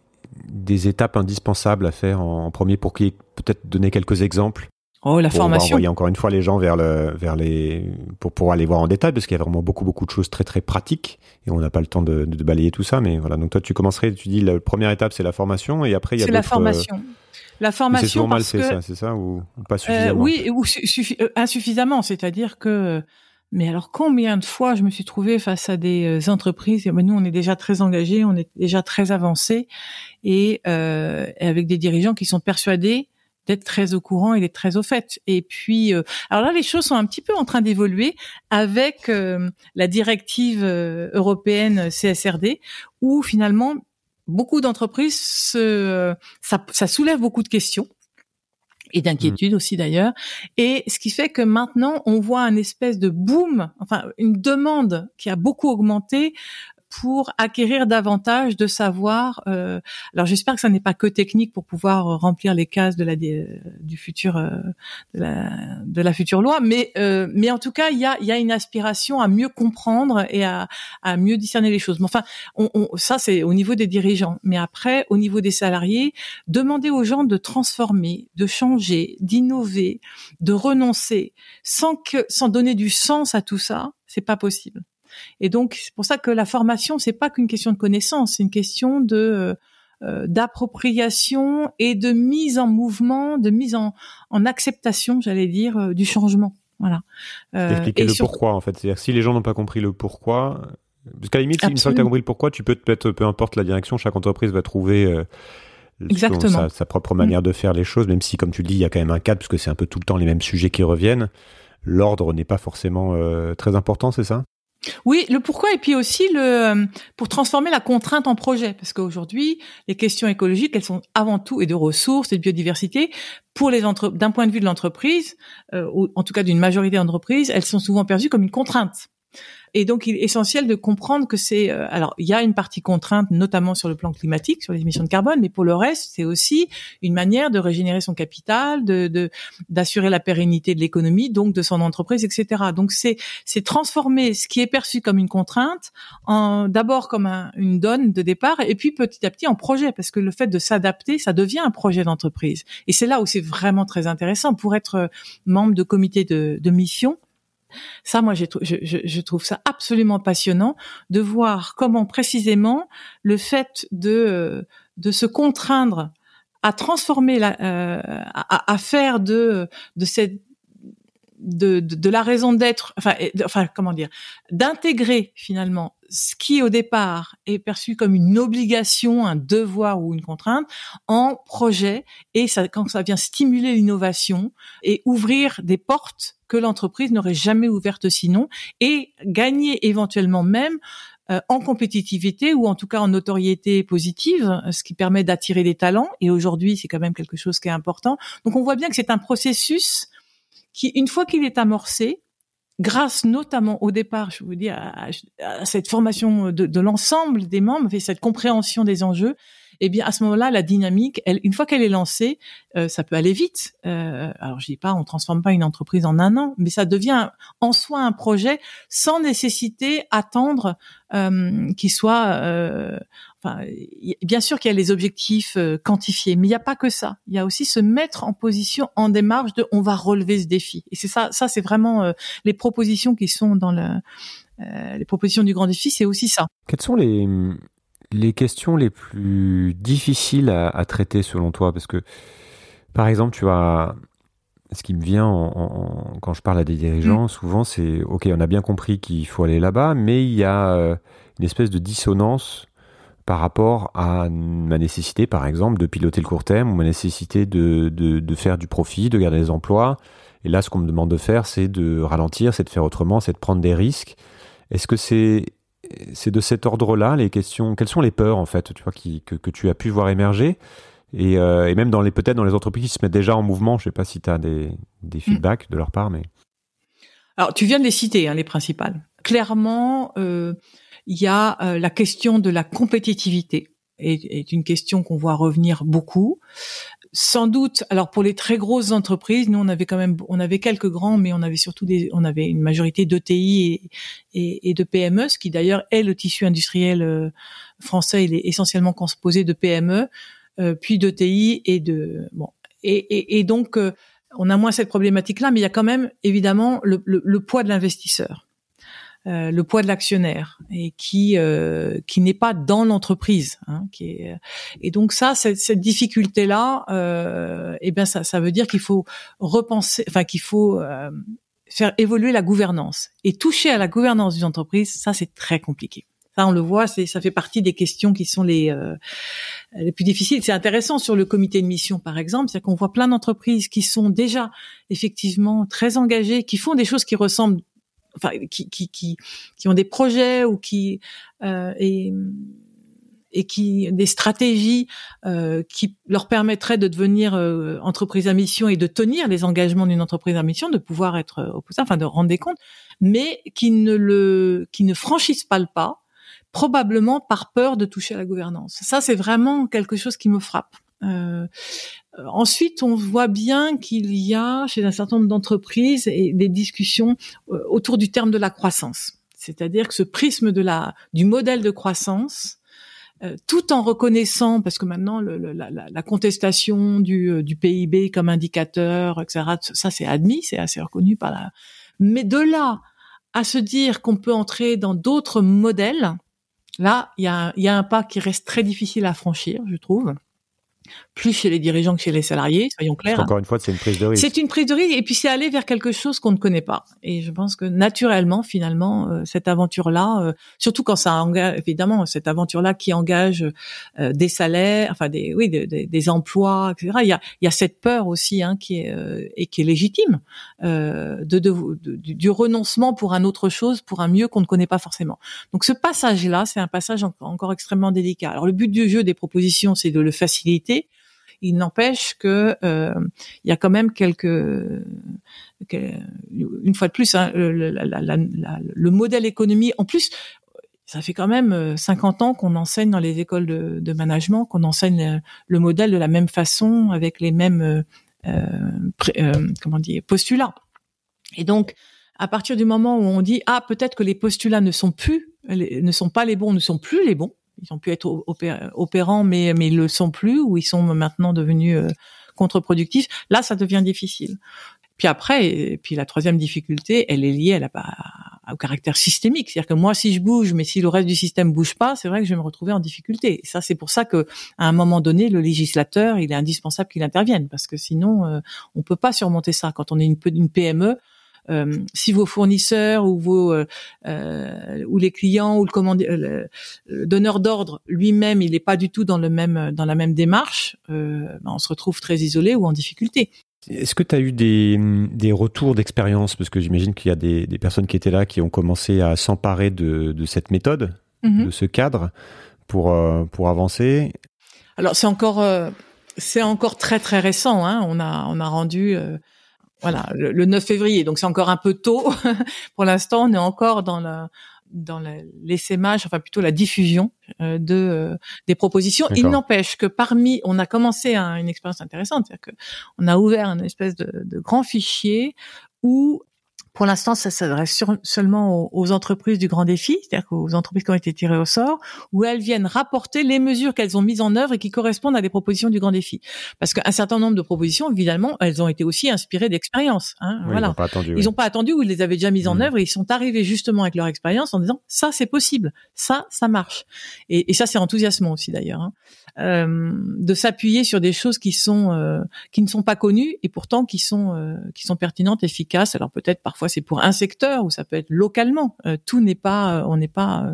des étapes indispensables à faire en, premier pour qu'il peut-être donner quelques exemples Oh, la pour formation. envoyer encore une fois les gens vers le, vers les, pour pouvoir aller voir en détail, parce qu'il y a vraiment beaucoup, beaucoup de choses très, très pratiques, et on n'a pas le temps de, de, balayer tout ça, mais voilà. Donc toi, tu commencerais, tu dis, la première étape, c'est la formation, et après, il y a C'est la formation. La formation. C'est souvent mal fait, ça, c'est ça, ou, pas suffisamment? Euh, oui, ou euh, insuffisamment. C'est-à-dire que, mais alors combien de fois je me suis trouvée face à des euh, entreprises? Et ben nous on est déjà très engagés, on est déjà très avancés et, euh, avec des dirigeants qui sont persuadés d'être très au courant et d'être très au fait. Et puis, euh, alors là, les choses sont un petit peu en train d'évoluer avec la directive européenne CSRD, où finalement beaucoup d'entreprises, ça, ça soulève beaucoup de questions et d'inquiétude aussi d'ailleurs. Et ce qui fait que maintenant, on voit un espèce de boom, enfin une demande qui a beaucoup augmenté pour acquérir davantage de savoir. Euh, alors j'espère que ça n'est pas que technique pour pouvoir remplir les cases de la du futur euh, de, la, de la future loi, mais euh, mais en tout cas il y a y a une aspiration à mieux comprendre et à, à mieux discerner les choses. Mais enfin, on, on, ça c'est au niveau des dirigeants, mais après au niveau des salariés, demander aux gens de transformer, de changer, d'innover, de renoncer, sans que sans donner du sens à tout ça, c'est pas possible. Et donc c'est pour ça que la formation c'est pas qu'une question de connaissance, c'est une question de euh, euh, d'appropriation et de mise en mouvement, de mise en, en acceptation, j'allais dire, euh, du changement. Voilà. Expliquer le pourquoi en fait. C'est-à-dire si les gens n'ont pas compris le pourquoi, parce qu'à la limite, une fois que tu as compris le pourquoi, tu peux peut-être, peu importe la direction, chaque entreprise va trouver Exactement. Sa, propre manière mm. de faire les choses, même si, comme tu le dis, il y a quand même un cadre, parce que c'est un peu tout le temps les mêmes sujets qui reviennent. L'ordre n'est pas forcément très important, c'est ça? Oui, le pourquoi et puis aussi le euh, pour transformer la contrainte en projet parce qu'aujourd'hui les questions écologiques elles sont avant tout et de ressources et de biodiversité pour les d'un point de vue de l'entreprise euh, ou en tout cas d'une majorité d'entreprises elles sont souvent perçues comme une contrainte. Et donc, il est essentiel de comprendre que c'est. Euh, alors, il y a une partie contrainte, notamment sur le plan climatique, sur les émissions de carbone, mais pour le reste, c'est aussi une manière de régénérer son capital, de d'assurer la pérennité de l'économie, donc de son entreprise, etc. Donc, c'est c'est transformer ce qui est perçu comme une contrainte en d'abord comme un, une donne de départ, et puis petit à petit en projet, parce que le fait de s'adapter, ça devient un projet d'entreprise. Et c'est là où c'est vraiment très intéressant pour être membre de comité de, de mission ça, moi, je, je, trouve ça absolument passionnant de voir comment précisément le fait de de se contraindre à transformer la, euh, à, à, faire de de cette de, de, la raison d'être, enfin, enfin, comment dire, d'intégrer finalement ce qui au départ est perçu comme une obligation, un devoir ou une contrainte, en projet et ça, quand ça vient stimuler l'innovation et ouvrir des portes que l'entreprise n'aurait jamais ouvertes sinon et gagner éventuellement même euh, en compétitivité ou en tout cas en notoriété positive, ce qui permet d'attirer des talents. Et aujourd'hui, c'est quand même quelque chose qui est important. Donc on voit bien que c'est un processus qui, une fois qu'il est amorcé, grâce notamment au départ, je vous dis, à, cette formation de, de l'ensemble des membres et cette compréhension des enjeux, eh bien à ce moment-là, la dynamique, elle, une fois qu'elle est lancée, euh, ça peut aller vite. Euh, alors je dis pas, on transforme pas une entreprise en un an, mais ça devient en soi un projet sans nécessiter attendre euh, qu'il soit. Euh, enfin, bien sûr qu'il y a les objectifs euh, quantifiés, mais il n'y a pas que ça. Il y a aussi se mettre en position, en démarche de on va relever ce défi. Et c'est ça, ça c'est vraiment euh, les propositions qui sont dans le les propositions du grand défi, c'est aussi ça. Quelles sont les les questions les plus difficiles à, traiter selon toi? Parce que, par exemple, tu as. Ce qui me vient en, quand je parle à des dirigeants, mm. souvent c'est OK, on a bien compris qu'il faut aller là-bas, mais il y a euh, une espèce de dissonance par rapport à ma nécessité, par exemple, de piloter le court terme ou ma nécessité de, de, de faire du profit, de garder les emplois. Et là, ce qu'on me demande de faire, c'est de ralentir, c'est de faire autrement, c'est de prendre des risques. Est-ce que c'est c'est de cet ordre-là les questions. Quelles sont les peurs en fait, tu vois, qui, que, que tu as pu voir émerger? Et, euh, et même dans les peut-être dans les entreprises qui se mettent déjà en mouvement. Je sais pas si tu as des, des feedbacks de leur part, mais alors tu viens de les citer, hein, les principales. Clairement, euh, il y a euh, la question de la compétitivité est, est une question qu'on voit revenir beaucoup sans doute, alors pour les très grosses entreprises, nous on avait quand même, on avait quelques grands, mais on avait surtout des, on avait une majorité d'ETI et, et, de PME, ce qui d'ailleurs est le tissu industriel euh, français, il est essentiellement composé de PME, euh, puis d'ETI et de bon, et, et donc euh, on a moins cette problématique-là, mais il y a quand même évidemment le poids de l'investisseur. Euh, le poids de l'actionnaire et qui euh, qui n'est pas dans l'entreprise. Hein, qui est, et donc ça, cette, cette difficulté là, euh, eh bien ça, ça veut dire qu'il faut repenser, enfin qu'il faut euh, faire évoluer la gouvernance et toucher à la gouvernance d'une entreprise. Ça, c'est très compliqué. Ça, on le voit, c'est ça fait partie des questions qui sont les les plus difficiles. C'est intéressant sur le comité de mission, par exemple, c'est qu'on voit plein d'entreprises qui sont déjà effectivement très engagées, qui font des choses qui ressemblent enfin qui, qui, qui, qui ont des projets ou qui euh, et et qui des stratégies euh, qui leur permettraient de devenir euh, entreprise à mission et de tenir les engagements d'une entreprise à mission, de pouvoir être opposé, enfin de rendre des comptes, mais qui ne le qui ne franchissent pas le pas, probablement par peur de toucher à la gouvernance. Ça, c'est vraiment quelque chose qui me frappe. Euh, ensuite, on voit bien qu'il y a chez un certain nombre d'entreprises des discussions euh, autour du terme de la croissance. C'est-à-dire que ce prisme de la du modèle de croissance, euh, tout en reconnaissant, parce que maintenant la, contestation du, PIB comme indicateur, etc., ça c'est admis, c'est assez reconnu par la. Mais de là à se dire qu'on peut entrer dans d'autres modèles, là il y a un pas qui reste très difficile à franchir, je trouve plus chez les dirigeants que chez les salariés, soyons clairs. Encore une fois, c'est une prise de risque. C'est une prise de risque et puis c'est aller vers quelque chose qu'on ne connaît pas. Et je pense que naturellement, finalement, euh, cette aventure-là, euh, surtout quand ça engage, évidemment, cette aventure-là qui engage euh, des salaires, enfin des, oui, des, emplois, etc. Il y a, il y a cette peur aussi hein, qui est et qui est légitime de, de, du renoncement pour un autre chose, pour un mieux qu'on ne connaît pas forcément. Donc ce passage-là, c'est un passage encore extrêmement délicat. Alors le but du jeu des propositions, c'est de le faciliter il n'empêche que euh, il y a quand même quelques une fois de plus hein, le, modèle économie en plus ça fait quand même 50 euh, ans qu'on enseigne dans les écoles de, management qu'on enseigne le, modèle de la même façon avec les mêmes euh, comment dire postulats. Et donc à partir du moment où on dit ah peut-être que les postulats ne sont plus ne sont pas les bons ne sont plus les bons ils ont pu être opérants, mais mais ils le sont plus ou ils sont maintenant devenus euh, contre-productifs. Là, ça devient difficile. Puis après, et puis la troisième difficulté, elle est liée à la, au caractère systémique. C'est-à-dire que moi, si je bouge, mais si le reste du système bouge pas, c'est vrai que je vais me retrouver en difficulté. Ça, c'est pour ça que, à un moment donné, le législateur, il est indispensable qu'il intervienne, parce que sinon, euh, on peut pas surmonter ça. Quand on est une PME, si vos fournisseurs ou vos ou les clients ou le, commandeur, le, donneur d'ordre lui-même, il n'est pas du tout dans le même dans la même démarche, ben, on se retrouve très isolé ou en difficulté. Est-ce que tu as eu des, des retours d'expérience? Parce que j'imagine qu'il y a des, des, personnes qui étaient là qui ont commencé à s'emparer de, de, cette méthode, mhm. de ce cadre, pour, euh, pour avancer. Alors c'est encore, euh, c'est encore très très récent. Hein. On, a, on a rendu euh, voilà, le, le, 9 février, donc c'est encore un peu tôt. pour l'instant, on est encore dans la dans l'essaimage, enfin plutôt la diffusion euh, de euh, des propositions. Il n'empêche que parmi, on a commencé une expérience intéressante, c'est-à-dire que on a ouvert une espèce de, de grand fichier où pour l'instant, ça s'adresse seulement aux, entreprises du grand défi, c'est-à-dire aux entreprises qui ont été tirées au sort, où elles viennent rapporter les mesures qu'elles ont mises en œuvre et qui correspondent à des propositions du grand défi. Parce qu'un certain nombre de propositions, évidemment, elles ont été aussi inspirées d'expériences. Hein, voilà. Ils n'ont pas attendu. Ils n'ont pas attendu ou ils les avaient déjà mises en mmh. œuvre et ils sont arrivés justement avec leur expérience en disant ça c'est possible, ça ça marche. Et, et ça c'est enthousiasmant aussi d'ailleurs. Hein. Euh, de s'appuyer sur des choses qui sont euh, qui ne sont pas connues et pourtant qui sont euh, qui sont pertinentes, efficaces. Alors peut-être parfois c'est pour un secteur ou ça peut être localement. tout n'est pas on n'est pas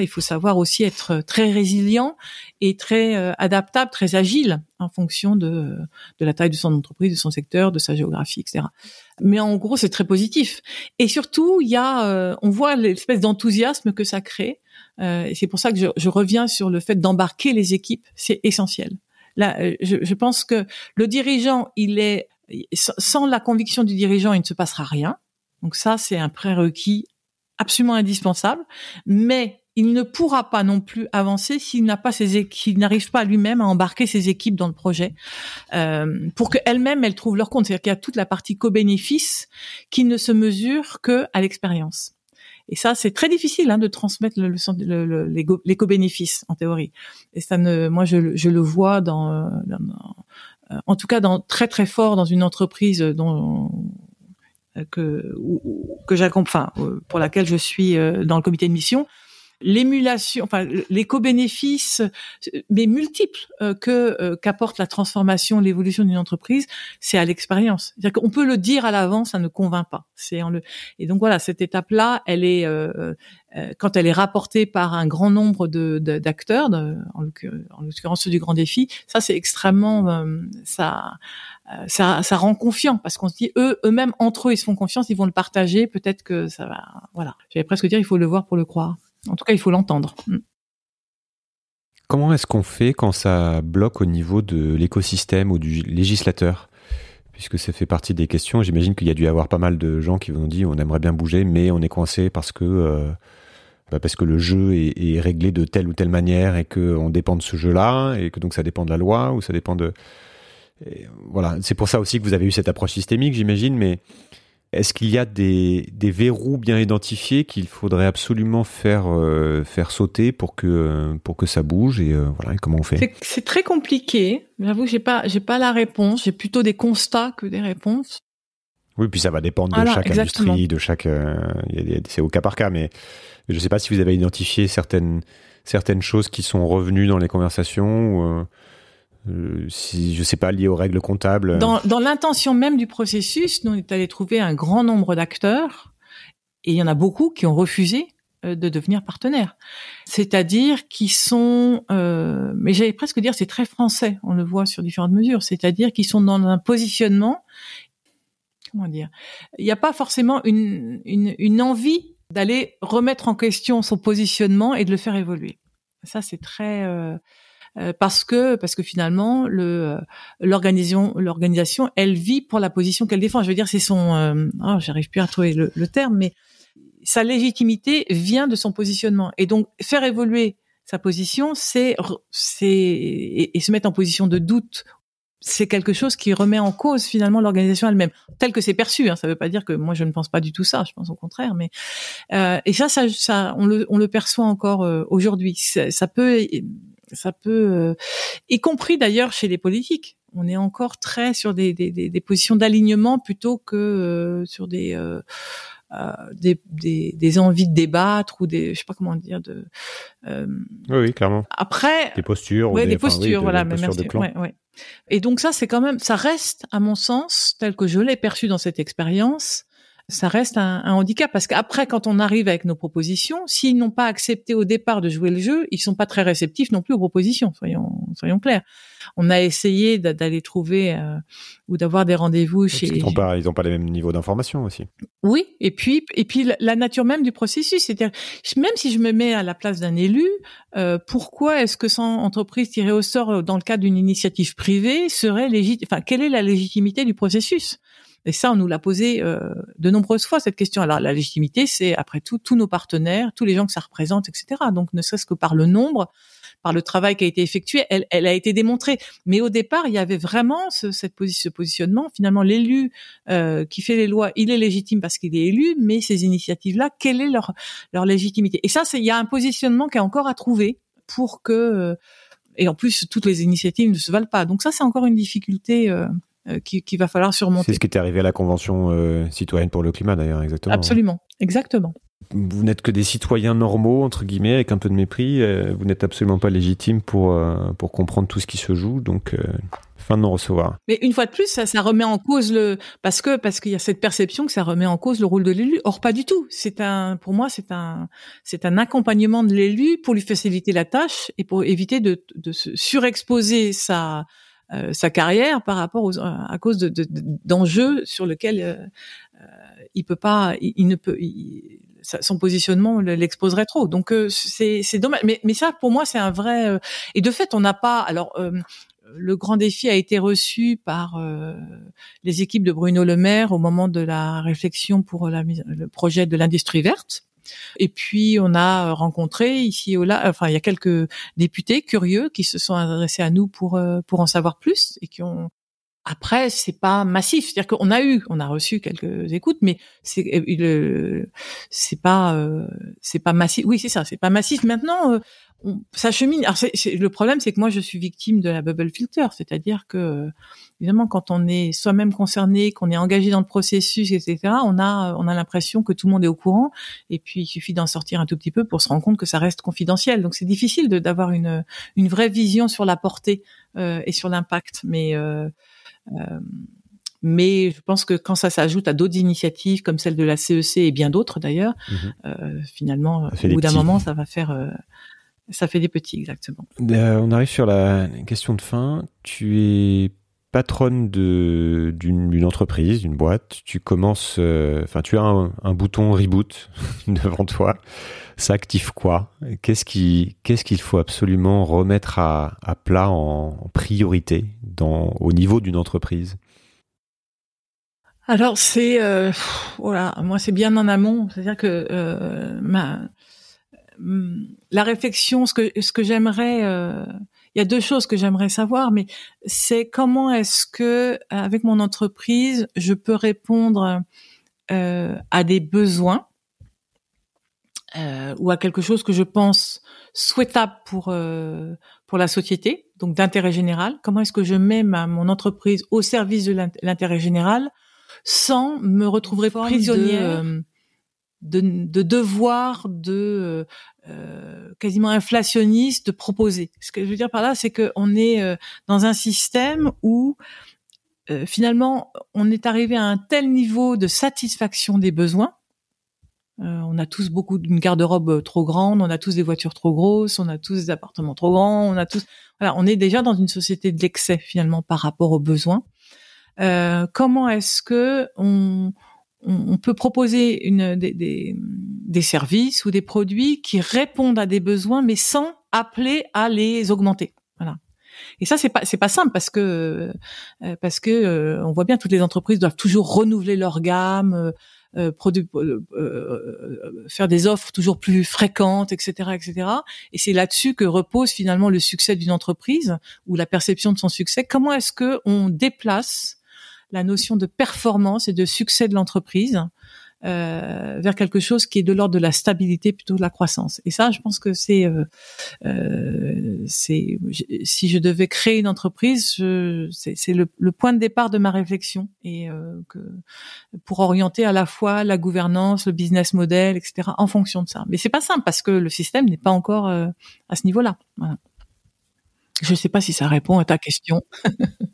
il faut savoir aussi être très résilient et très adaptable, très agile en fonction de, de la taille de son entreprise, de son secteur, de sa géographie, etc. Mais en gros, c'est très positif. Et surtout, il y a, on voit l'espèce d'enthousiasme que ça crée euh, et c'est pour ça que je, je, reviens sur le fait d'embarquer les équipes, c'est essentiel. Là, euh, je, je, pense que le dirigeant, il est sans la conviction du dirigeant, il ne se passera rien. Donc ça, c'est un prérequis absolument indispensable. Mais il ne pourra pas non plus avancer s'il n'a pas ses s'il n'arrive pas lui-même à embarquer ses équipes dans le projet euh, pour qu'elles-mêmes elles trouvent leur compte. C'est-à-dire qu'il y a toute la partie co-bénéfice qui ne se mesure que à l'expérience. Et ça, c'est très difficile hein, de transmettre le, le, l'éco-bénéfice en théorie. Et ça ne, moi, je, je le vois dans, euh, en tout cas, dans très très fort dans une entreprise dont euh, que que j'accompagne, enfin, pour laquelle je suis dans le comité de mission l'émulation, enfin l'éco-bénéfice, mais multiples euh, que euh, qu'apporte la transformation, l'évolution d'une entreprise, c'est à l'expérience. C'est-à-dire qu'on peut le dire à l'avance, ça ne convainc pas. C'est en le et donc voilà cette étape-là, elle est euh, quand elle est rapportée par un grand nombre de d'acteurs, en l'occurrence ceux du grand défi, ça c'est extrêmement ça. Ça, ça rend confiant parce qu'on se dit eux eux-mêmes entre eux ils se font confiance ils vont le partager peut-être que ça va voilà j'allais presque dire il faut le voir pour le croire en tout cas, il faut l'entendre. Mm. Comment est-ce qu'on fait quand ça bloque au niveau de l'écosystème ou du législateur? Puisque ça fait partie des questions, j'imagine qu'il y a dû y avoir pas mal de gens qui vous ont dit on aimerait bien bouger, mais on est coincé parce que euh, bah, parce que le jeu est, réglé de telle ou telle manière et qu'on dépend de ce jeu-là et que donc ça dépend de la loi ou ça dépend de voilà. C'est pour ça aussi que vous avez eu cette approche systémique, j'imagine, mais est-ce qu'il y a des, verrous bien identifiés qu'il faudrait absolument faire euh, faire sauter pour que pour que ça bouge et euh, voilà comment on fait? C'est très compliqué. J'avoue j'ai pas j'ai pas la réponse. J'ai plutôt des constats que des réponses. Oui, puis ça va dépendre de chaque industrie, de chaque. Euh, c'est au cas par cas, mais je ne sais pas si vous avez identifié certaines certaines choses qui sont revenues dans les conversations. Ou, euh, si je sais pas lié aux règles comptables. Dans, dans l'intention même du processus, nous on est allé trouver un grand nombre d'acteurs et il y en a beaucoup qui ont refusé euh, de devenir partenaires, c'est-à-dire qui sont, euh, mais j'allais presque dire c'est très français, on le voit sur différentes mesures, c'est-à-dire qui sont dans un positionnement, comment dire, il n'y a pas forcément une, une, une envie d'aller remettre en question son positionnement et de le faire évoluer. Ça c'est très euh, parce que parce que finalement le euh, l'organisation l'organisation elle vit pour la position qu'elle défend. Je veux dire c'est son euh, oh, j'arrive plus à trouver le, le, terme mais sa légitimité vient de son positionnement et donc faire évoluer sa position c'est c'est et, se mettre en position de doute c'est quelque chose qui remet en cause finalement l'organisation elle-même, tel que c'est perçu. Hein. Ça veut pas dire que moi je ne pense pas du tout ça. Je pense au contraire. Mais euh, et ça, ça, ça, on le, on le perçoit encore aujourd'hui. Ça, peut ça peut, euh, y compris d'ailleurs chez les politiques. On est encore très sur des, des, des, positions d'alignement plutôt que euh, sur des, euh, des, des, envies de débattre ou des, je sais pas comment dire, de. oui, clairement. Après. Des postures. Ouais, des, postures, voilà, mais merci. Ouais, ouais. Et donc ça, c'est quand même, ça reste, à mon sens, tel que je l'ai perçu dans cette expérience, ça reste un, un handicap parce qu'après, quand on arrive avec nos propositions, s'ils n'ont pas accepté au départ de jouer le jeu, ils sont pas très réceptifs non plus aux propositions. Soyons, soyons clairs. On a essayé d'aller trouver euh, ou d'avoir des rendez-vous chez. Ils n'ont pas, ils ont pas les mêmes niveaux d'information aussi. Oui, et puis et puis la nature même du processus, c'est-à-dire même si je me mets à la place d'un élu, euh, pourquoi est-ce que sans entreprise tirée au sort dans le cadre d'une initiative privée serait légitime Enfin, quelle est la légitimité du processus? Et ça, on nous l'a posé euh, de nombreuses fois cette question. Alors la légitimité, c'est après tout tous nos partenaires, tous les gens que ça représente, etc. Donc ne serait-ce que par le nombre, par le travail qui a été effectué, elle, elle a été démontrée. Mais au départ, il y avait vraiment ce, cette ce positionnement. Finalement, l'élu euh, qui fait les lois, il est légitime parce qu'il est élu, mais ces initiatives-là, quelle est leur leur légitimité? Et ça, c'est il y a un positionnement qui est encore à trouver pour que euh, et en plus toutes les initiatives ne se valent pas. Donc ça, c'est encore une difficulté. Euh, euh, qui, qui, va falloir surmonter. C'est ce qui est arrivé à la Convention euh, citoyenne pour le climat, d'ailleurs, exactement. Absolument, exactement. Vous n'êtes que des citoyens normaux, entre guillemets, avec un peu de mépris. Euh, vous n'êtes absolument pas légitime pour, pour comprendre tout ce qui se joue. Donc, fin de non-recevoir. Mais une fois de plus, ça, ça remet en cause le parce que parce qu'il y a cette perception que ça remet en cause le rôle de l'élu. Or pas du tout. C'est un pour moi c'est un c'est un accompagnement de l'élu pour lui faciliter la tâche et pour éviter de, de se surexposer sa euh, sa carrière par rapport aux, à cause de, d'enjeux sur lesquels euh, euh, il peut pas, il, ne peut, son positionnement l'exposerait trop. Donc c'est, c'est dommage. Mais, mais ça, pour moi, c'est un vrai. et de fait, on n'a pas. Alors le grand défi a été reçu par les équipes de Bruno Le Maire au moment de la réflexion pour la, le projet de l'industrie verte. Et puis on a rencontré ici au là, enfin il y a quelques députés curieux qui se sont adressés à nous pour euh, pour en savoir plus et qui ont après, c'est pas massif, c'est-à-dire qu'on a eu, on a reçu quelques écoutes, mais c'est euh, c'est pas euh, c'est pas massif. Oui, c'est ça, c'est pas massif. Maintenant, ça chemine. Alors le problème, c'est que moi, je suis victime de la bubble filter, c'est-à-dire que évidemment, quand on est soi-même concerné, qu'on est engagé dans le processus, etc., on a on a l'impression que tout le monde est au courant, et puis il suffit d'en sortir un tout petit peu pour se rendre compte que ça reste confidentiel. Donc c'est difficile d'avoir une une vraie vision sur la portée euh, et sur l'impact, mais euh, euh, mais je pense que quand ça s'ajoute à d'autres initiatives comme celle de la CEC e et bien d'autres d'ailleurs, mmh finalement, au bout d'un moment, ça va faire ça fait des petits, exactement. Euh, on arrive sur la question de fin. Tu es patronne d'une entreprise, d'une boîte. Tu commences, euh, enfin, tu as un, bouton reboot devant toi. Ça active quoi? Qu'est-ce qui, qu'est-ce qu'il faut absolument remettre à, plat en, priorité au niveau d'une entreprise? Alors c'est euh, voilà, moi c'est bien en amont, c'est-à-dire que euh, ma la réflexion, ce que ce que j'aimerais, il y a deux choses que j'aimerais savoir, mais c'est comment est-ce que avec mon entreprise je peux répondre euh, à des besoins euh, ou à quelque chose que je pense souhaitable pour euh, pour la société, donc d'intérêt général? Comment est-ce que je mets ma mon entreprise au service de l'intérêt général sans me retrouver prisonnière de, de devoir de euh, quasiment inflationniste de proposer. Ce que je veux dire par là, c'est qu'on est euh, dans un système où euh, finalement on est arrivé à un tel niveau de satisfaction des besoins. on a tous beaucoup d'une garde-robe trop grande, on a tous des voitures trop grosses, on a tous des appartements trop grands, on a tous voilà, on est déjà dans une société de l'excès finalement par rapport aux besoins. comment est-ce que on on, peut proposer une, des, des, services ou des produits qui répondent à des besoins, mais sans appeler à les augmenter. Voilà. Et ça, c'est pas c'est pas simple parce que euh, parce que euh, on voit bien toutes les entreprises doivent toujours renouveler leur gamme, euh, faire des offres toujours plus fréquentes, etc., etc. Et c'est là-dessus que repose finalement le succès d'une entreprise ou la perception de son succès. Comment est-ce que on déplace la notion de performance et de succès de l'entreprise euh, vers quelque chose qui est de l'ordre de la stabilité plutôt de la croissance. Et ça, je pense que c'est, euh, euh, c'est, si je devais créer une entreprise, c'est le, le, point de départ de ma réflexion et que, pour orienter à la fois la gouvernance, le business model, etc. en fonction de ça. Mais c'est pas simple parce que le système n'est pas encore à ce niveau-là. Voilà. Je ne sais pas si ça répond à ta question.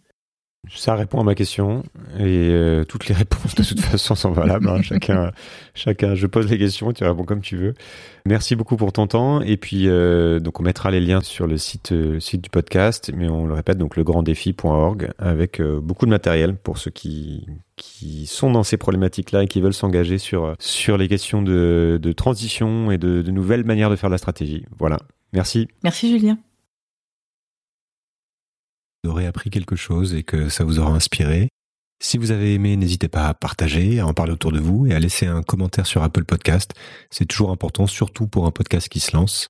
Ça répond à ma question et euh, toutes les réponses de toute façon sont valables. Hein. Chacun, chacun. Je pose les questions, tu réponds comme tu veux. Merci beaucoup pour ton temps et puis euh, donc on mettra les liens sur le site euh, du podcast, mais on le répète donc legranddefi.org avec beaucoup de matériel pour ceux qui sont dans ces problématiques-là et qui veulent s'engager sur les questions de, de transition et de, de nouvelles manières de faire de la stratégie. Voilà. Merci. Merci Julien vous aurez appris quelque chose et que ça vous aura inspiré. Si vous avez aimé, n'hésitez pas à partager, à en parler autour de vous et à laisser un commentaire sur Apple Podcast. C'est toujours important, surtout pour un podcast qui se lance.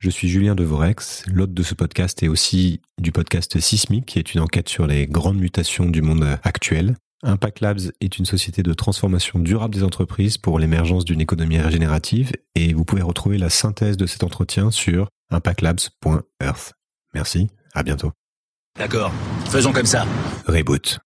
Je suis Julien Devorex, l'hôte de ce podcast et aussi du podcast Sismic, qui est une enquête sur les grandes mutations du monde actuel. Impact Labs est une société de transformation durable des entreprises pour l'émergence d'une économie régénérative et vous pouvez retrouver la synthèse de cet entretien sur impactlabs.earth. Merci, à bientôt. D'accord, faisons comme ça. Reboot.